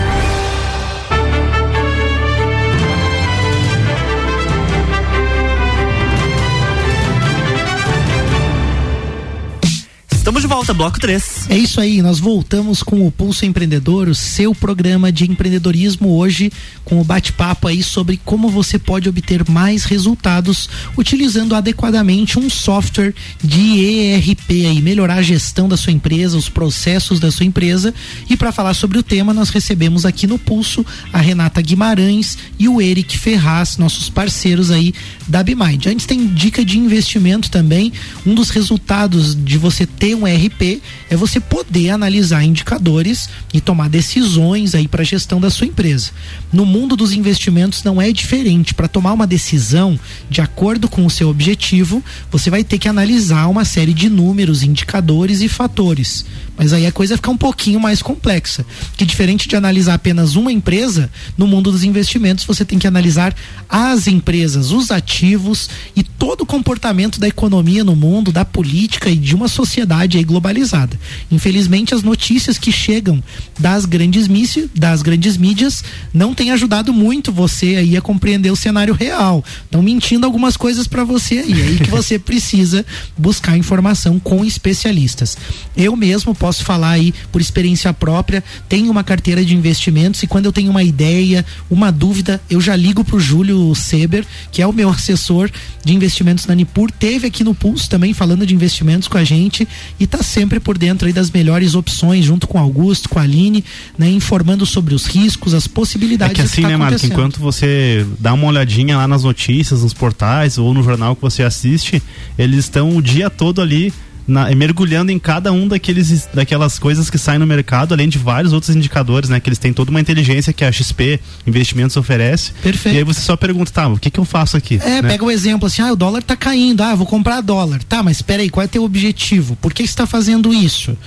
Estamos de volta, bloco 3. É isso aí, nós voltamos com o Pulso Empreendedor, o seu programa de empreendedorismo hoje, com o bate-papo aí sobre como você pode obter mais resultados utilizando adequadamente um software de ERP aí, melhorar a gestão da sua empresa, os processos da sua empresa. E para falar sobre o tema, nós recebemos aqui no Pulso a Renata Guimarães e o Eric Ferraz, nossos parceiros aí da Bimind. Antes tem dica de investimento também. Um dos resultados de você ter um ERP é você poder analisar indicadores e tomar decisões aí para a gestão da sua empresa. No mundo dos investimentos não é diferente. Para tomar uma decisão de acordo com o seu objetivo, você vai ter que analisar uma série de números, indicadores e fatores. Mas aí a coisa fica um pouquinho mais complexa. Que diferente de analisar apenas uma empresa, no mundo dos investimentos você tem que analisar as empresas, os ativos e todo o comportamento da economia no mundo, da política e de uma sociedade aí globalizada. Infelizmente as notícias que chegam das grandes mídias, das grandes mídias não têm ajudado muito você aí a compreender o cenário real. Estão mentindo algumas coisas para você aí, aí que você precisa buscar informação com especialistas. Eu mesmo posso falar aí por experiência própria, tenho uma carteira de investimentos e quando eu tenho uma ideia, uma dúvida, eu já ligo pro Júlio Seber, que é o meu assessor de investimentos na Nipur, teve aqui no Pulso também falando de investimentos com a gente e tá sempre por dentro aí das melhores opções junto com o Augusto, com a Aline, né, informando sobre os riscos, as possibilidades É que assim, tá né, Marco, enquanto você dá uma olhadinha lá nas notícias, nos portais ou no jornal que você assiste, eles estão o dia todo ali na- mergulhando em cada um daqueles, daquelas coisas que saem no mercado, além de vários outros indicadores, né? Que eles têm toda uma inteligência que a XP Investimentos oferece. Perfeito. E aí você só pergunta, tá, o que que eu faço aqui? É, né? pega o exemplo assim, ah, o dólar tá caindo, ah, vou comprar dólar. Tá, mas espera aí, qual é teu objetivo? Por que você está fazendo isso?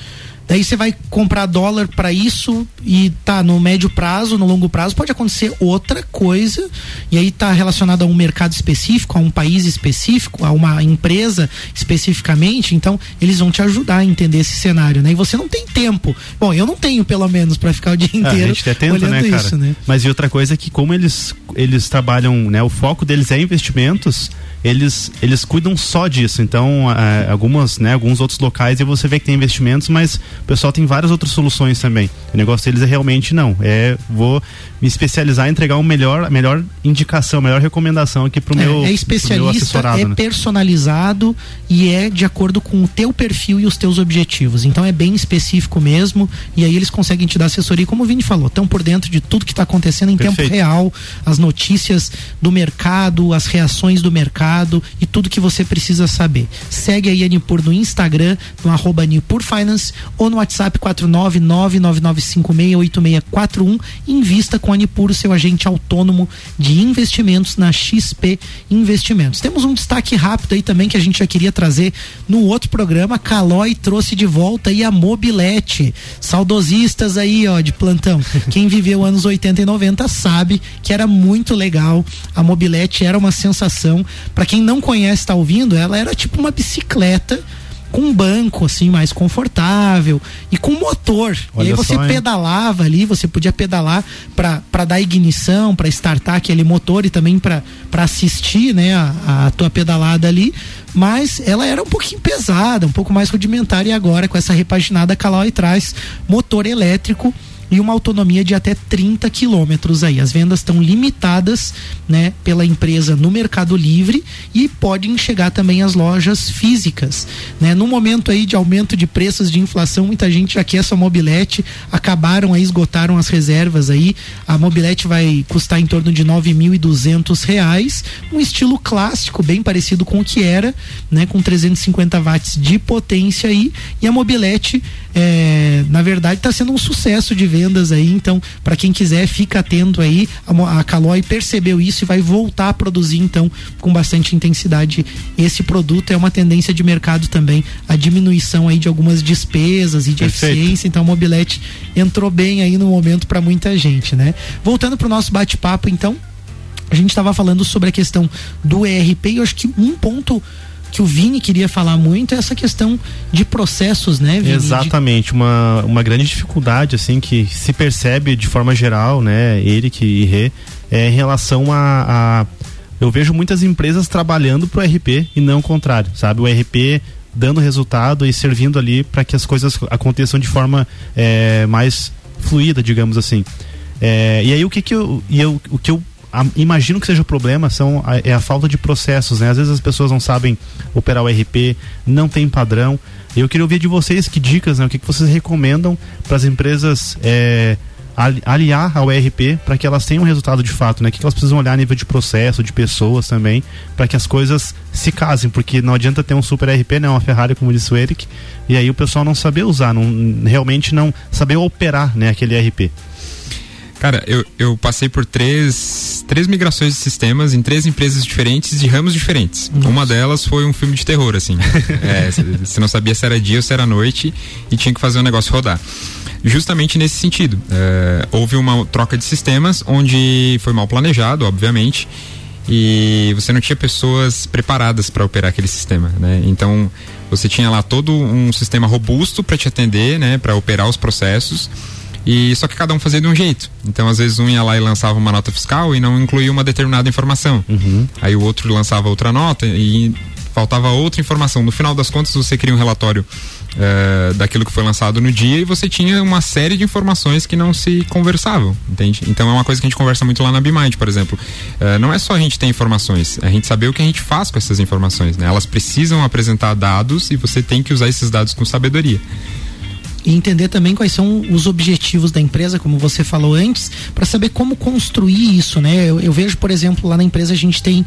Daí você vai comprar dólar para isso e tá no médio prazo, no longo prazo pode acontecer outra coisa e aí tá relacionado a um mercado específico, a um país específico, a uma empresa especificamente. Então eles vão te ajudar a entender esse cenário, né? E você não tem tempo. Bom, eu não tenho pelo menos para ficar o dia É, inteiro a gente até tenta, olhando né, cara? isso, né? Mas e outra coisa é que como eles eles trabalham, né, o foco deles é investimentos, eles eles cuidam só disso. Então, é, algumas, né, alguns outros locais e você vê que tem investimentos, mas o pessoal tem várias outras soluções também. O negócio deles é realmente não, é vou me especializar em entregar uma melhor, a melhor indicação, a melhor recomendação aqui pro É, meu é meu especialista, assessorado, é né? personalizado e é de acordo com o teu perfil e os teus objetivos. Então é bem específico mesmo e aí eles conseguem te dar assessoria, como o Vini falou, estão por dentro de tudo que está acontecendo em tempo Perfeito. real, as notícias do mercado, as reações do mercado e tudo que você precisa saber. Segue aí a Nipur no Instagram, no arroba Nipur Finance ou no WhatsApp 49999568641 invista com a Nipur, seu agente autônomo de investimentos na XP Investimentos. Temos um destaque rápido aí também que a gente já queria trazer no outro programa. Calói trouxe de volta aí a Mobilete. Saudosistas aí, ó, de plantão. Quem viveu anos 80 e 90 sabe que era muito legal. A Mobilete era uma sensação. Para quem não conhece, tá ouvindo, ela era tipo uma bicicleta com um banco assim mais confortável e com motor. Olha e aí você só, pedalava ali, você podia pedalar para dar ignição, para startar aquele motor e também para assistir, né, a, a tua pedalada ali. Mas ela era um pouquinho pesada, um pouco mais rudimentar e agora com essa repaginada a Caloi traz motor elétrico e uma autonomia de até 30 quilômetros aí. As vendas estão limitadas, né, pela empresa no Mercado Livre e podem chegar também às lojas físicas, né? No momento aí de aumento de preços de inflação, muita gente já quer essa mobilete, acabaram aí, esgotaram as reservas aí. A mobilete vai custar em torno de 9.200 reais, um estilo clássico, bem parecido com o que era, né, com 350 watts de potência aí, e a mobilete é, na verdade está sendo um sucesso de vendas aí, então para quem quiser fica atento aí, a, a Caloi percebeu isso e vai voltar a produzir então com bastante intensidade esse produto, é uma tendência de mercado também, a diminuição aí de algumas despesas e de Perfeito. eficiência, então a Mobilete entrou bem aí no momento para muita gente, né? Voltando pro nosso bate-papo então, a gente estava falando sobre a questão do ERP e eu acho que um ponto que o Vini queria falar muito é essa questão de processos, né, Vini? Exatamente, uma, uma grande dificuldade assim que se percebe de forma geral, né, Eric e Rê, é em relação a, a- eu vejo muitas empresas trabalhando pro RP e não o contrário, sabe? O RP dando resultado e servindo ali para que as coisas aconteçam de forma é, mais fluida, digamos assim. É, e aí o que que eu, e eu o que eu a- imagino que seja o problema são a, é a falta de processos, né? Às vezes as pessoas não sabem operar o RP, não tem padrão. Eu queria ouvir de vocês que dicas, né? O que, que vocês recomendam para as empresas é, ali- aliar ao ERP para que elas tenham resultado de fato, né? O que, que elas precisam olhar a nível de processo, de pessoas também, para que as coisas se casem, porque não adianta ter um super RP, né? Uma Ferrari, como disse o Eric, e aí o pessoal não saber usar, não, realmente não saber operar, né? Aquele ERP. Cara, eu, eu passei por três, três migrações de sistemas em três empresas diferentes de ramos diferentes. Uma delas foi um filme de terror, assim. É, Você não sabia se era dia ou se era noite e tinha que fazer o negócio rodar. Justamente nesse sentido. É, houve uma troca de sistemas onde foi mal planejado, obviamente, e você não tinha pessoas preparadas para operar aquele sistema, né? Então você tinha lá todo um sistema robusto para te atender, né? Para operar os processos. E só que cada um fazia de um jeito. Então, às vezes, um ia lá e lançava uma nota fiscal e não incluía uma determinada informação. Aí o outro lançava outra nota e faltava outra informação. No final das contas, você cria um relatório eh, daquilo que foi lançado no dia e você tinha uma série de informações que não se conversavam, entende? Então é uma coisa que a gente conversa muito lá na BMind, por exemplo. Eh, não é só a gente ter informações, é a gente saber o que a gente faz com essas informações, né? Elas precisam apresentar dados e você tem que usar esses dados com sabedoria. E entender também quais são os objetivos da empresa, como você falou antes, para saber como construir isso, né? Eu, eu vejo, por exemplo, lá na empresa a gente tem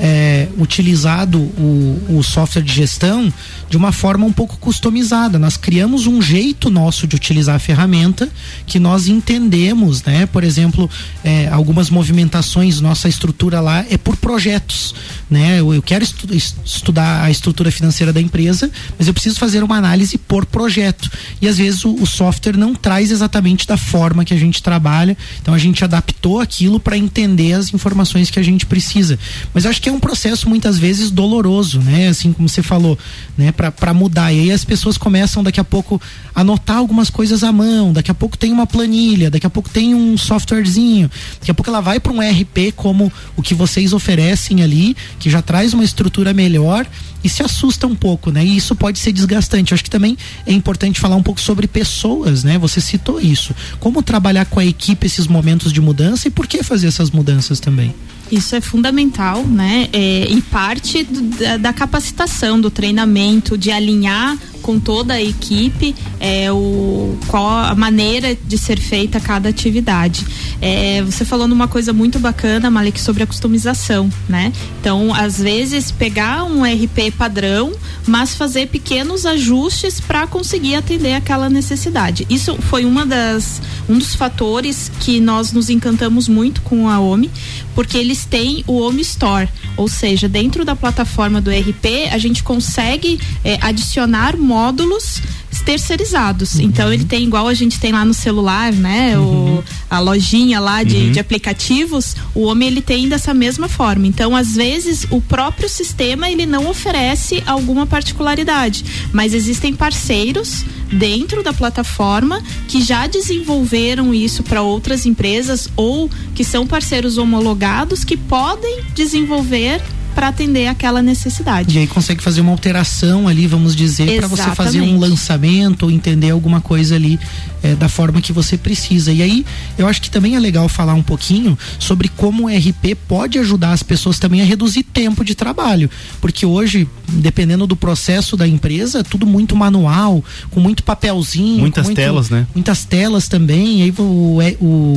é, utilizado o, o software de gestão de uma forma um pouco customizada. Nós criamos um jeito nosso de utilizar a ferramenta que nós entendemos, né? Por exemplo, é, algumas movimentações, nossa estrutura lá é por projetos, né? Eu, eu quero estu- es- estudar a estrutura financeira da empresa, mas eu preciso fazer uma análise por projeto. E às muitas vezes o, o software não traz exatamente da forma que a gente trabalha. Então a gente adaptou aquilo para entender as informações que a gente precisa. Mas eu acho que é um processo muitas vezes doloroso, né? Assim como você falou, né? Para mudar. E aí as pessoas começam daqui a pouco a anotar algumas coisas à mão. Daqui a pouco tem uma planilha, daqui a pouco tem um softwarezinho. Daqui a pouco ela vai para um RP como o que vocês oferecem ali, que já traz uma estrutura melhor e se assusta um pouco, né? E isso pode ser desgastante. Eu acho que também é importante falar um pouco sobre pessoas, né? Você citou isso. Como trabalhar com a equipe esses momentos de mudança e por que fazer essas mudanças também? Isso é fundamental, né? É, e parte do, da, da, capacitação, do treinamento, de alinhar com toda a equipe é, o, qual a maneira de ser feita cada atividade. É, você falou numa coisa muito bacana, Malek, sobre a customização, né? Então, às vezes, pegar um RP padrão, mas fazer pequenos ajustes para conseguir atender aquela necessidade. Isso foi uma das, um dos fatores que nós nos encantamos muito com a OMI, porque eles têm o OMI Store, ou seja, dentro da plataforma do RP, a gente consegue é, adicionar módulos terceirizados. Uhum. Então ele tem igual a gente tem lá no celular, né? Uhum. O, a lojinha lá de, uhum. de, aplicativos, o homem ele tem dessa mesma forma. Então, às vezes, o próprio sistema ele não oferece alguma particularidade, mas existem parceiros dentro da plataforma que já desenvolveram isso para outras empresas ou que são parceiros homologados que podem desenvolver para atender aquela necessidade. E aí consegue fazer uma alteração ali, vamos dizer, para você fazer um lançamento ou entender alguma coisa ali é, da forma que você precisa. E aí eu acho que também é legal falar um pouquinho sobre como o RP pode ajudar as pessoas também a reduzir tempo de trabalho, porque hoje, dependendo do processo da empresa, é tudo muito manual, com muito papelzinho, muitas muito, telas, né? Muitas telas também. E aí o,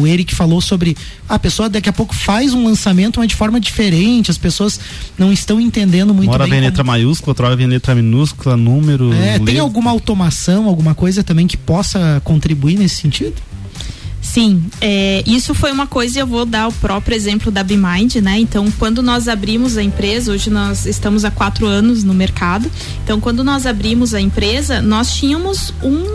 o Eric falou sobre a pessoa daqui a pouco faz um lançamento, mas de forma diferente, as pessoas não estão entendendo muito uma hora bem. vem letra maiúscula, outra hora vem letra minúscula, número. É, tem alguma automação, alguma coisa também que possa contribuir nesse sentido? Sim, é, isso foi uma coisa, eu vou dar o próprio exemplo da BeMind, né? Então, quando nós abrimos a empresa, hoje nós estamos há quatro anos no mercado, então quando nós abrimos a empresa, nós tínhamos um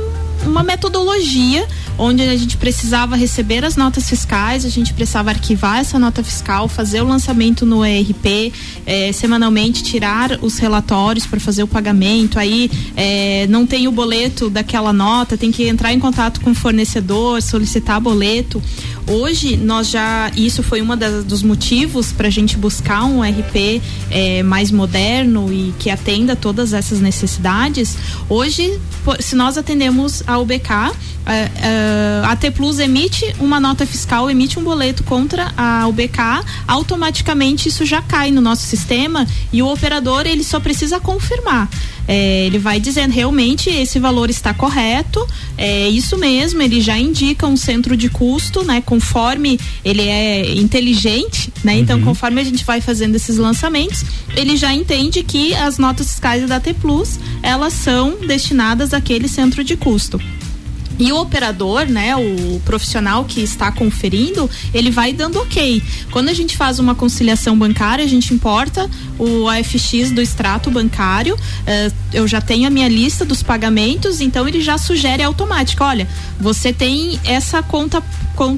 uma metodologia onde a gente precisava receber as notas fiscais, a gente precisava arquivar essa nota fiscal, fazer o lançamento no ERP, eh, semanalmente tirar os relatórios para fazer o pagamento. Aí eh, não tem o boleto daquela nota, tem que entrar em contato com o fornecedor, solicitar boleto. Hoje nós já isso foi um dos motivos para a gente buscar um RP eh, mais moderno e que atenda todas essas necessidades. Hoje, se nós atendemos a UBK, a T Plus emite uma nota fiscal, emite um boleto contra a UBK, automaticamente isso já cai no nosso sistema e o operador ele só precisa confirmar. É, ele vai dizendo realmente esse valor está correto, é isso mesmo, ele já indica um centro de custo, né? Conforme ele é inteligente, né? Então, uhum. conforme a gente vai fazendo esses lançamentos, ele já entende que as notas fiscais da T Plus, elas são destinadas àquele centro de custo. E o operador, né, o profissional que está conferindo, ele vai dando ok. Quando a gente faz uma conciliação bancária, a gente importa o AFX do extrato bancário. Uh, eu já tenho a minha lista dos pagamentos, então ele já sugere automático. Olha, você tem essa conta,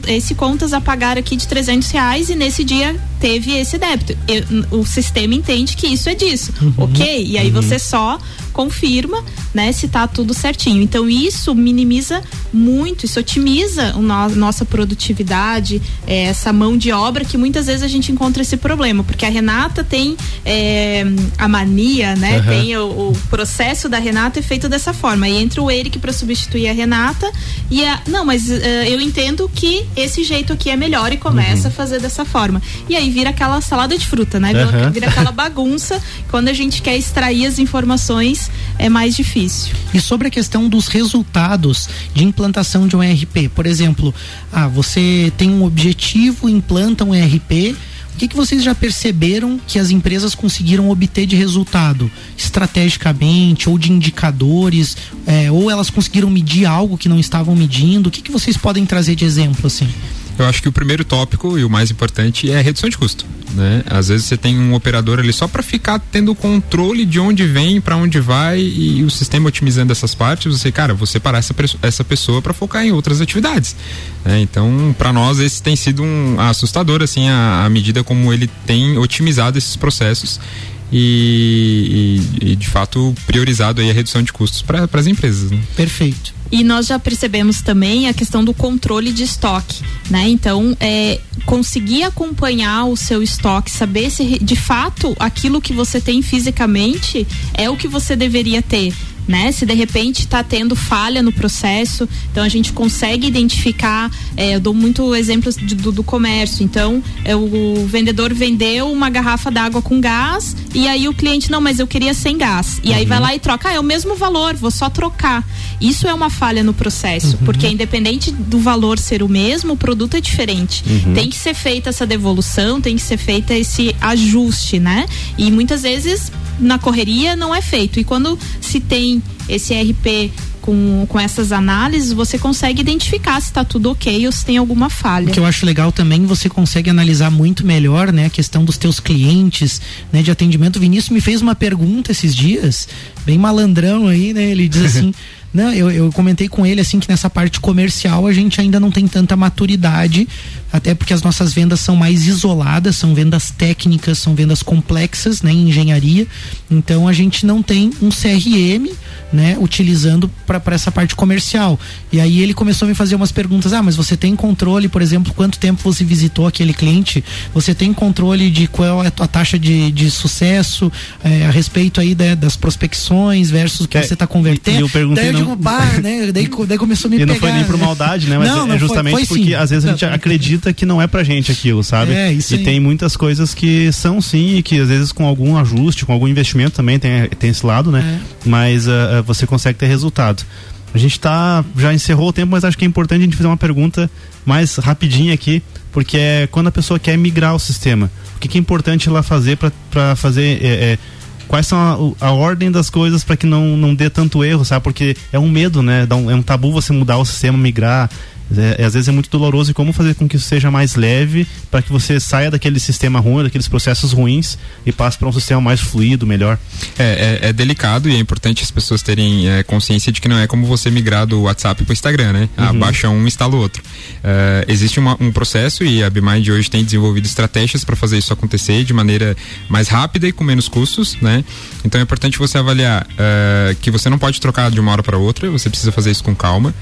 esse contas a pagar aqui de 300 reais e nesse dia teve esse débito. Eu, o sistema entende que isso é disso, uhum, ok? E aí uhum. você só confirma, né, se tá tudo certinho. Então isso minimiza muito, isso otimiza a no, nossa produtividade, é, essa mão de obra que muitas vezes a gente encontra esse problema, porque a Renata tem é, a mania, né? Uhum. Tem o, o, processo da Renata é feito dessa forma. E entra o Eric para substituir a Renata e a, não, mas uh, eu entendo que esse jeito aqui é melhor e começa uhum. a fazer dessa forma. E aí vira aquela salada de fruta, né? Uhum. Vira aquela bagunça. Quando a gente quer extrair as informações, é mais difícil. E sobre a questão dos resultados de implantação de um ERP, por exemplo, ah, você tem um objetivo, implanta um ERP, o que, que vocês já perceberam que as empresas conseguiram obter de resultado estrategicamente ou de indicadores é, ou elas conseguiram medir algo que não estavam medindo? O que, que vocês podem trazer de exemplo assim? Eu acho que o primeiro tópico e o mais importante é a redução de custo, né? Às vezes você tem um operador ali só para ficar tendo controle de onde vem, para onde vai e o sistema otimizando essas partes, você, cara, você separar essa, essa pessoa para focar em outras atividades. Né? Então, para nós esse tem sido um assustador assim a, a medida como ele tem otimizado esses processos e, e, e, de fato priorizado aí a redução de custos para as empresas. Né? Perfeito. E nós já percebemos também a questão do controle de estoque, né? Então, é, conseguir acompanhar o seu estoque, saber se de fato aquilo que você tem fisicamente é o que você deveria ter né? Se de repente está tendo falha no processo, então a gente consegue identificar. É, eu dou muito exemplos de, do, do, comércio. Então, é, o vendedor vendeu uma garrafa d'água com gás e aí o cliente não, mas eu queria sem gás. E uhum. aí vai lá e troca, ah, é o mesmo valor, vou só trocar. Isso é uma falha no processo, uhum. porque independente do valor ser o mesmo, o produto é diferente. Uhum. Tem que ser feita essa devolução, tem que ser feita esse ajuste, né? E muitas vezes na correria não é feito. E quando se tem esse RP com, com essas análises, você consegue identificar se está tudo ok ou se tem alguma falha. O que eu acho legal também, você consegue analisar muito melhor, né, a questão dos teus clientes, né, de atendimento. O Vinícius me fez uma pergunta esses dias, bem malandrão aí, né? Ele diz assim: Não, eu, eu comentei com ele assim que nessa parte comercial a gente ainda não tem tanta maturidade, até porque as nossas vendas são mais isoladas, são vendas técnicas, são vendas complexas, né, em engenharia. Então a gente não tem um CRM, né, utilizando para essa parte comercial. E aí ele começou a me fazer umas perguntas: "Ah, mas você tem controle, por exemplo, quanto tempo você visitou aquele cliente? Você tem controle de qual é a tua taxa de, de sucesso é, a respeito aí né, das prospecções versus o que, que você está convertendo?" Eu perguntei digo, pá, né? Daí, daí começou a me e pegar. E não foi nem por maldade, né? Mas não, é, justamente foi, foi porque sim. às vezes a gente acredita que não é pra gente aquilo, sabe? É, isso E aí. tem muitas coisas que são sim e que às vezes com algum ajuste, com algum investimento também tem, tem esse lado, né? É. Mas uh, você consegue ter resultado. A gente tá, já encerrou o tempo, mas acho que é importante a gente fazer uma pergunta mais rapidinha aqui, porque é quando a pessoa quer migrar o sistema. O que, que é importante ela fazer para fazer. É, é, quais são a, a ordem das coisas para que não, não dê tanto erro, sabe? Porque é um medo, né? É um tabu você mudar o sistema, migrar. É, às vezes é muito doloroso e como fazer com que isso seja mais leve para que você saia daquele sistema ruim, daqueles processos ruins e passe para um sistema mais fluido, melhor. É, é, é, delicado e é importante as pessoas terem é, consciência de que não é como você migrar do WhatsApp para o Instagram, né? Uhum. Abaixa um, instala o outro. É, existe uma, um processo e a BMind hoje tem desenvolvido estratégias para fazer isso acontecer de maneira mais rápida e com menos custos, né? Então é importante você avaliar é, que você não pode trocar de uma hora para outra, você precisa fazer isso com calma,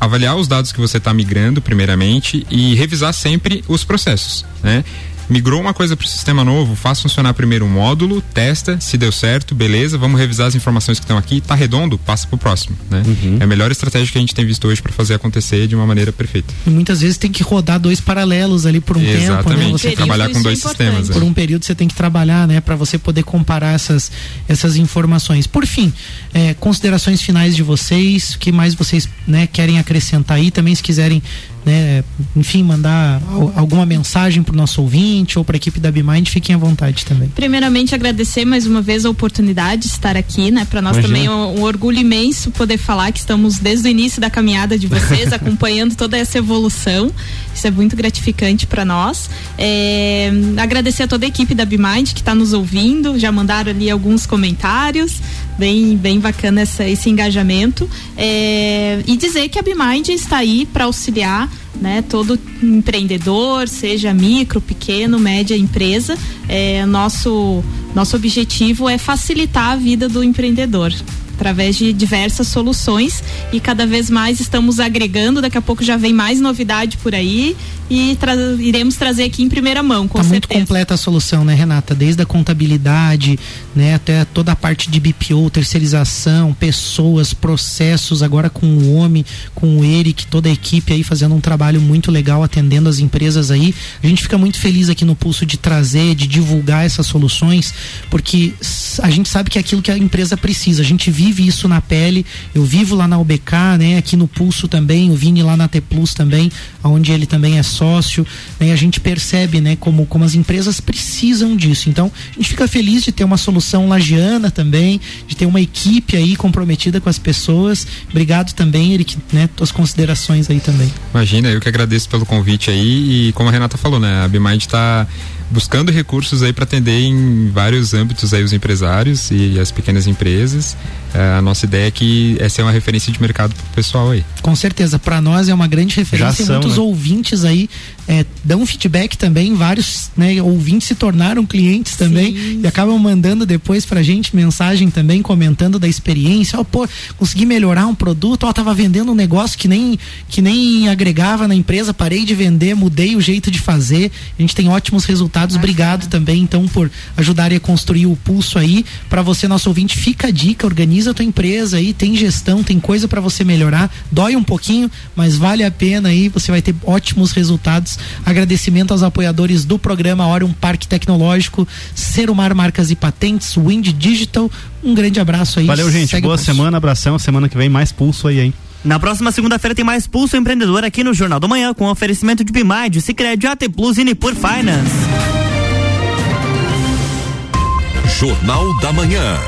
avaliar os dados que você está migrando, primeiramente, e revisar sempre os processos, né? Migrou uma coisa para o sistema novo, faz funcionar primeiro um módulo, testa, se deu certo, beleza, vamos revisar as informações que estão aqui, tá redondo, passa para o próximo, né? Uhum. É a melhor estratégia que a gente tem visto hoje para fazer acontecer de uma maneira perfeita. E muitas vezes tem que rodar dois paralelos ali por um Exatamente. tempo, né? Você trabalhar com dois é sistemas. Por um período você tem que trabalhar, né, para você poder comparar essas essas informações. Por fim, é, considerações finais de vocês, o que mais vocês, né, querem acrescentar aí, também se quiserem né, enfim, mandar alguma mensagem para o nosso ouvinte ou para a equipe da BeMind, fiquem à vontade também. Primeiramente, agradecer mais uma vez a oportunidade de estar aqui, né? Para nós Imagina. também é um, um, orgulho imenso poder falar que estamos desde o início da caminhada de vocês, acompanhando toda essa evolução. Isso é muito gratificante para nós. É, agradecer a toda a equipe da BeMind que está nos ouvindo, já mandaram ali alguns comentários, bem, bem bacana essa, esse engajamento. É, e dizer que a BeMind está aí para auxiliar né? Todo empreendedor, seja micro, pequeno, média empresa, é, nosso nosso objetivo é facilitar a vida do empreendedor através de diversas soluções e cada vez mais estamos agregando. Daqui a pouco já vem mais novidade por aí e tra iremos trazer aqui em primeira mão. Com tá certeza. muito completa a solução, né, Renata? Desde a contabilidade, né, até toda a parte de BPO, terceirização, pessoas, processos. Agora com o homem, com o Eric, toda a equipe aí fazendo um trabalho muito legal atendendo as empresas aí. A gente fica muito feliz aqui no Pulso de trazer, de divulgar essas soluções, porque a gente sabe que é aquilo que a empresa precisa. A gente vive isso na pele. Eu vivo lá na UBK, né? Aqui no Pulso também, o Vini lá na T Plus também, onde ele também é só sócio, né? A gente percebe, né, como, como as empresas precisam disso. Então, a gente fica feliz de ter uma solução lagiana também, de ter uma equipe aí comprometida com as pessoas. Obrigado também, Eric, né, tuas considerações aí também. Imagina, eu que agradeço pelo convite aí e como a Renata falou, né, a Bimind está buscando recursos aí para atender em vários âmbitos aí os empresários e as pequenas empresas. É, a nossa ideia é que essa é uma referência de mercado para o pessoal aí. Com certeza, para nós é uma grande referência. são, Muitos né? ouvintes aí é, dão feedback também. Vários né, ouvintes se tornaram clientes também e acabam mandando depois pra gente mensagem também, comentando da experiência. Ó, pô, consegui melhorar um produto. Ó, tava vendendo um negócio que nem, que nem agregava na empresa, parei de vender, mudei o jeito de fazer. A gente tem ótimos resultados. Obrigado também, então, por ajudarem a construir o pulso aí. Para você, nosso ouvinte, fica a dica, organiza a tua empresa aí, tem gestão, tem coisa para você melhorar. Dói um pouquinho, mas vale a pena aí, você vai ter ótimos resultados. Agradecimento aos apoiadores do programa Hora um Parque Tecnológico, Serumar Marcas e Patentes, Wind Digital. Um grande abraço aí. Valeu, gente. Segue Boa semana, abração. Semana que vem mais pulso aí, hein? Na próxima segunda-feira tem mais Pulso Empreendedor aqui no Jornal da Manhã com oferecimento de Bimind, Cicred, AT Plus e Nipur Finance. Jornal da Manhã.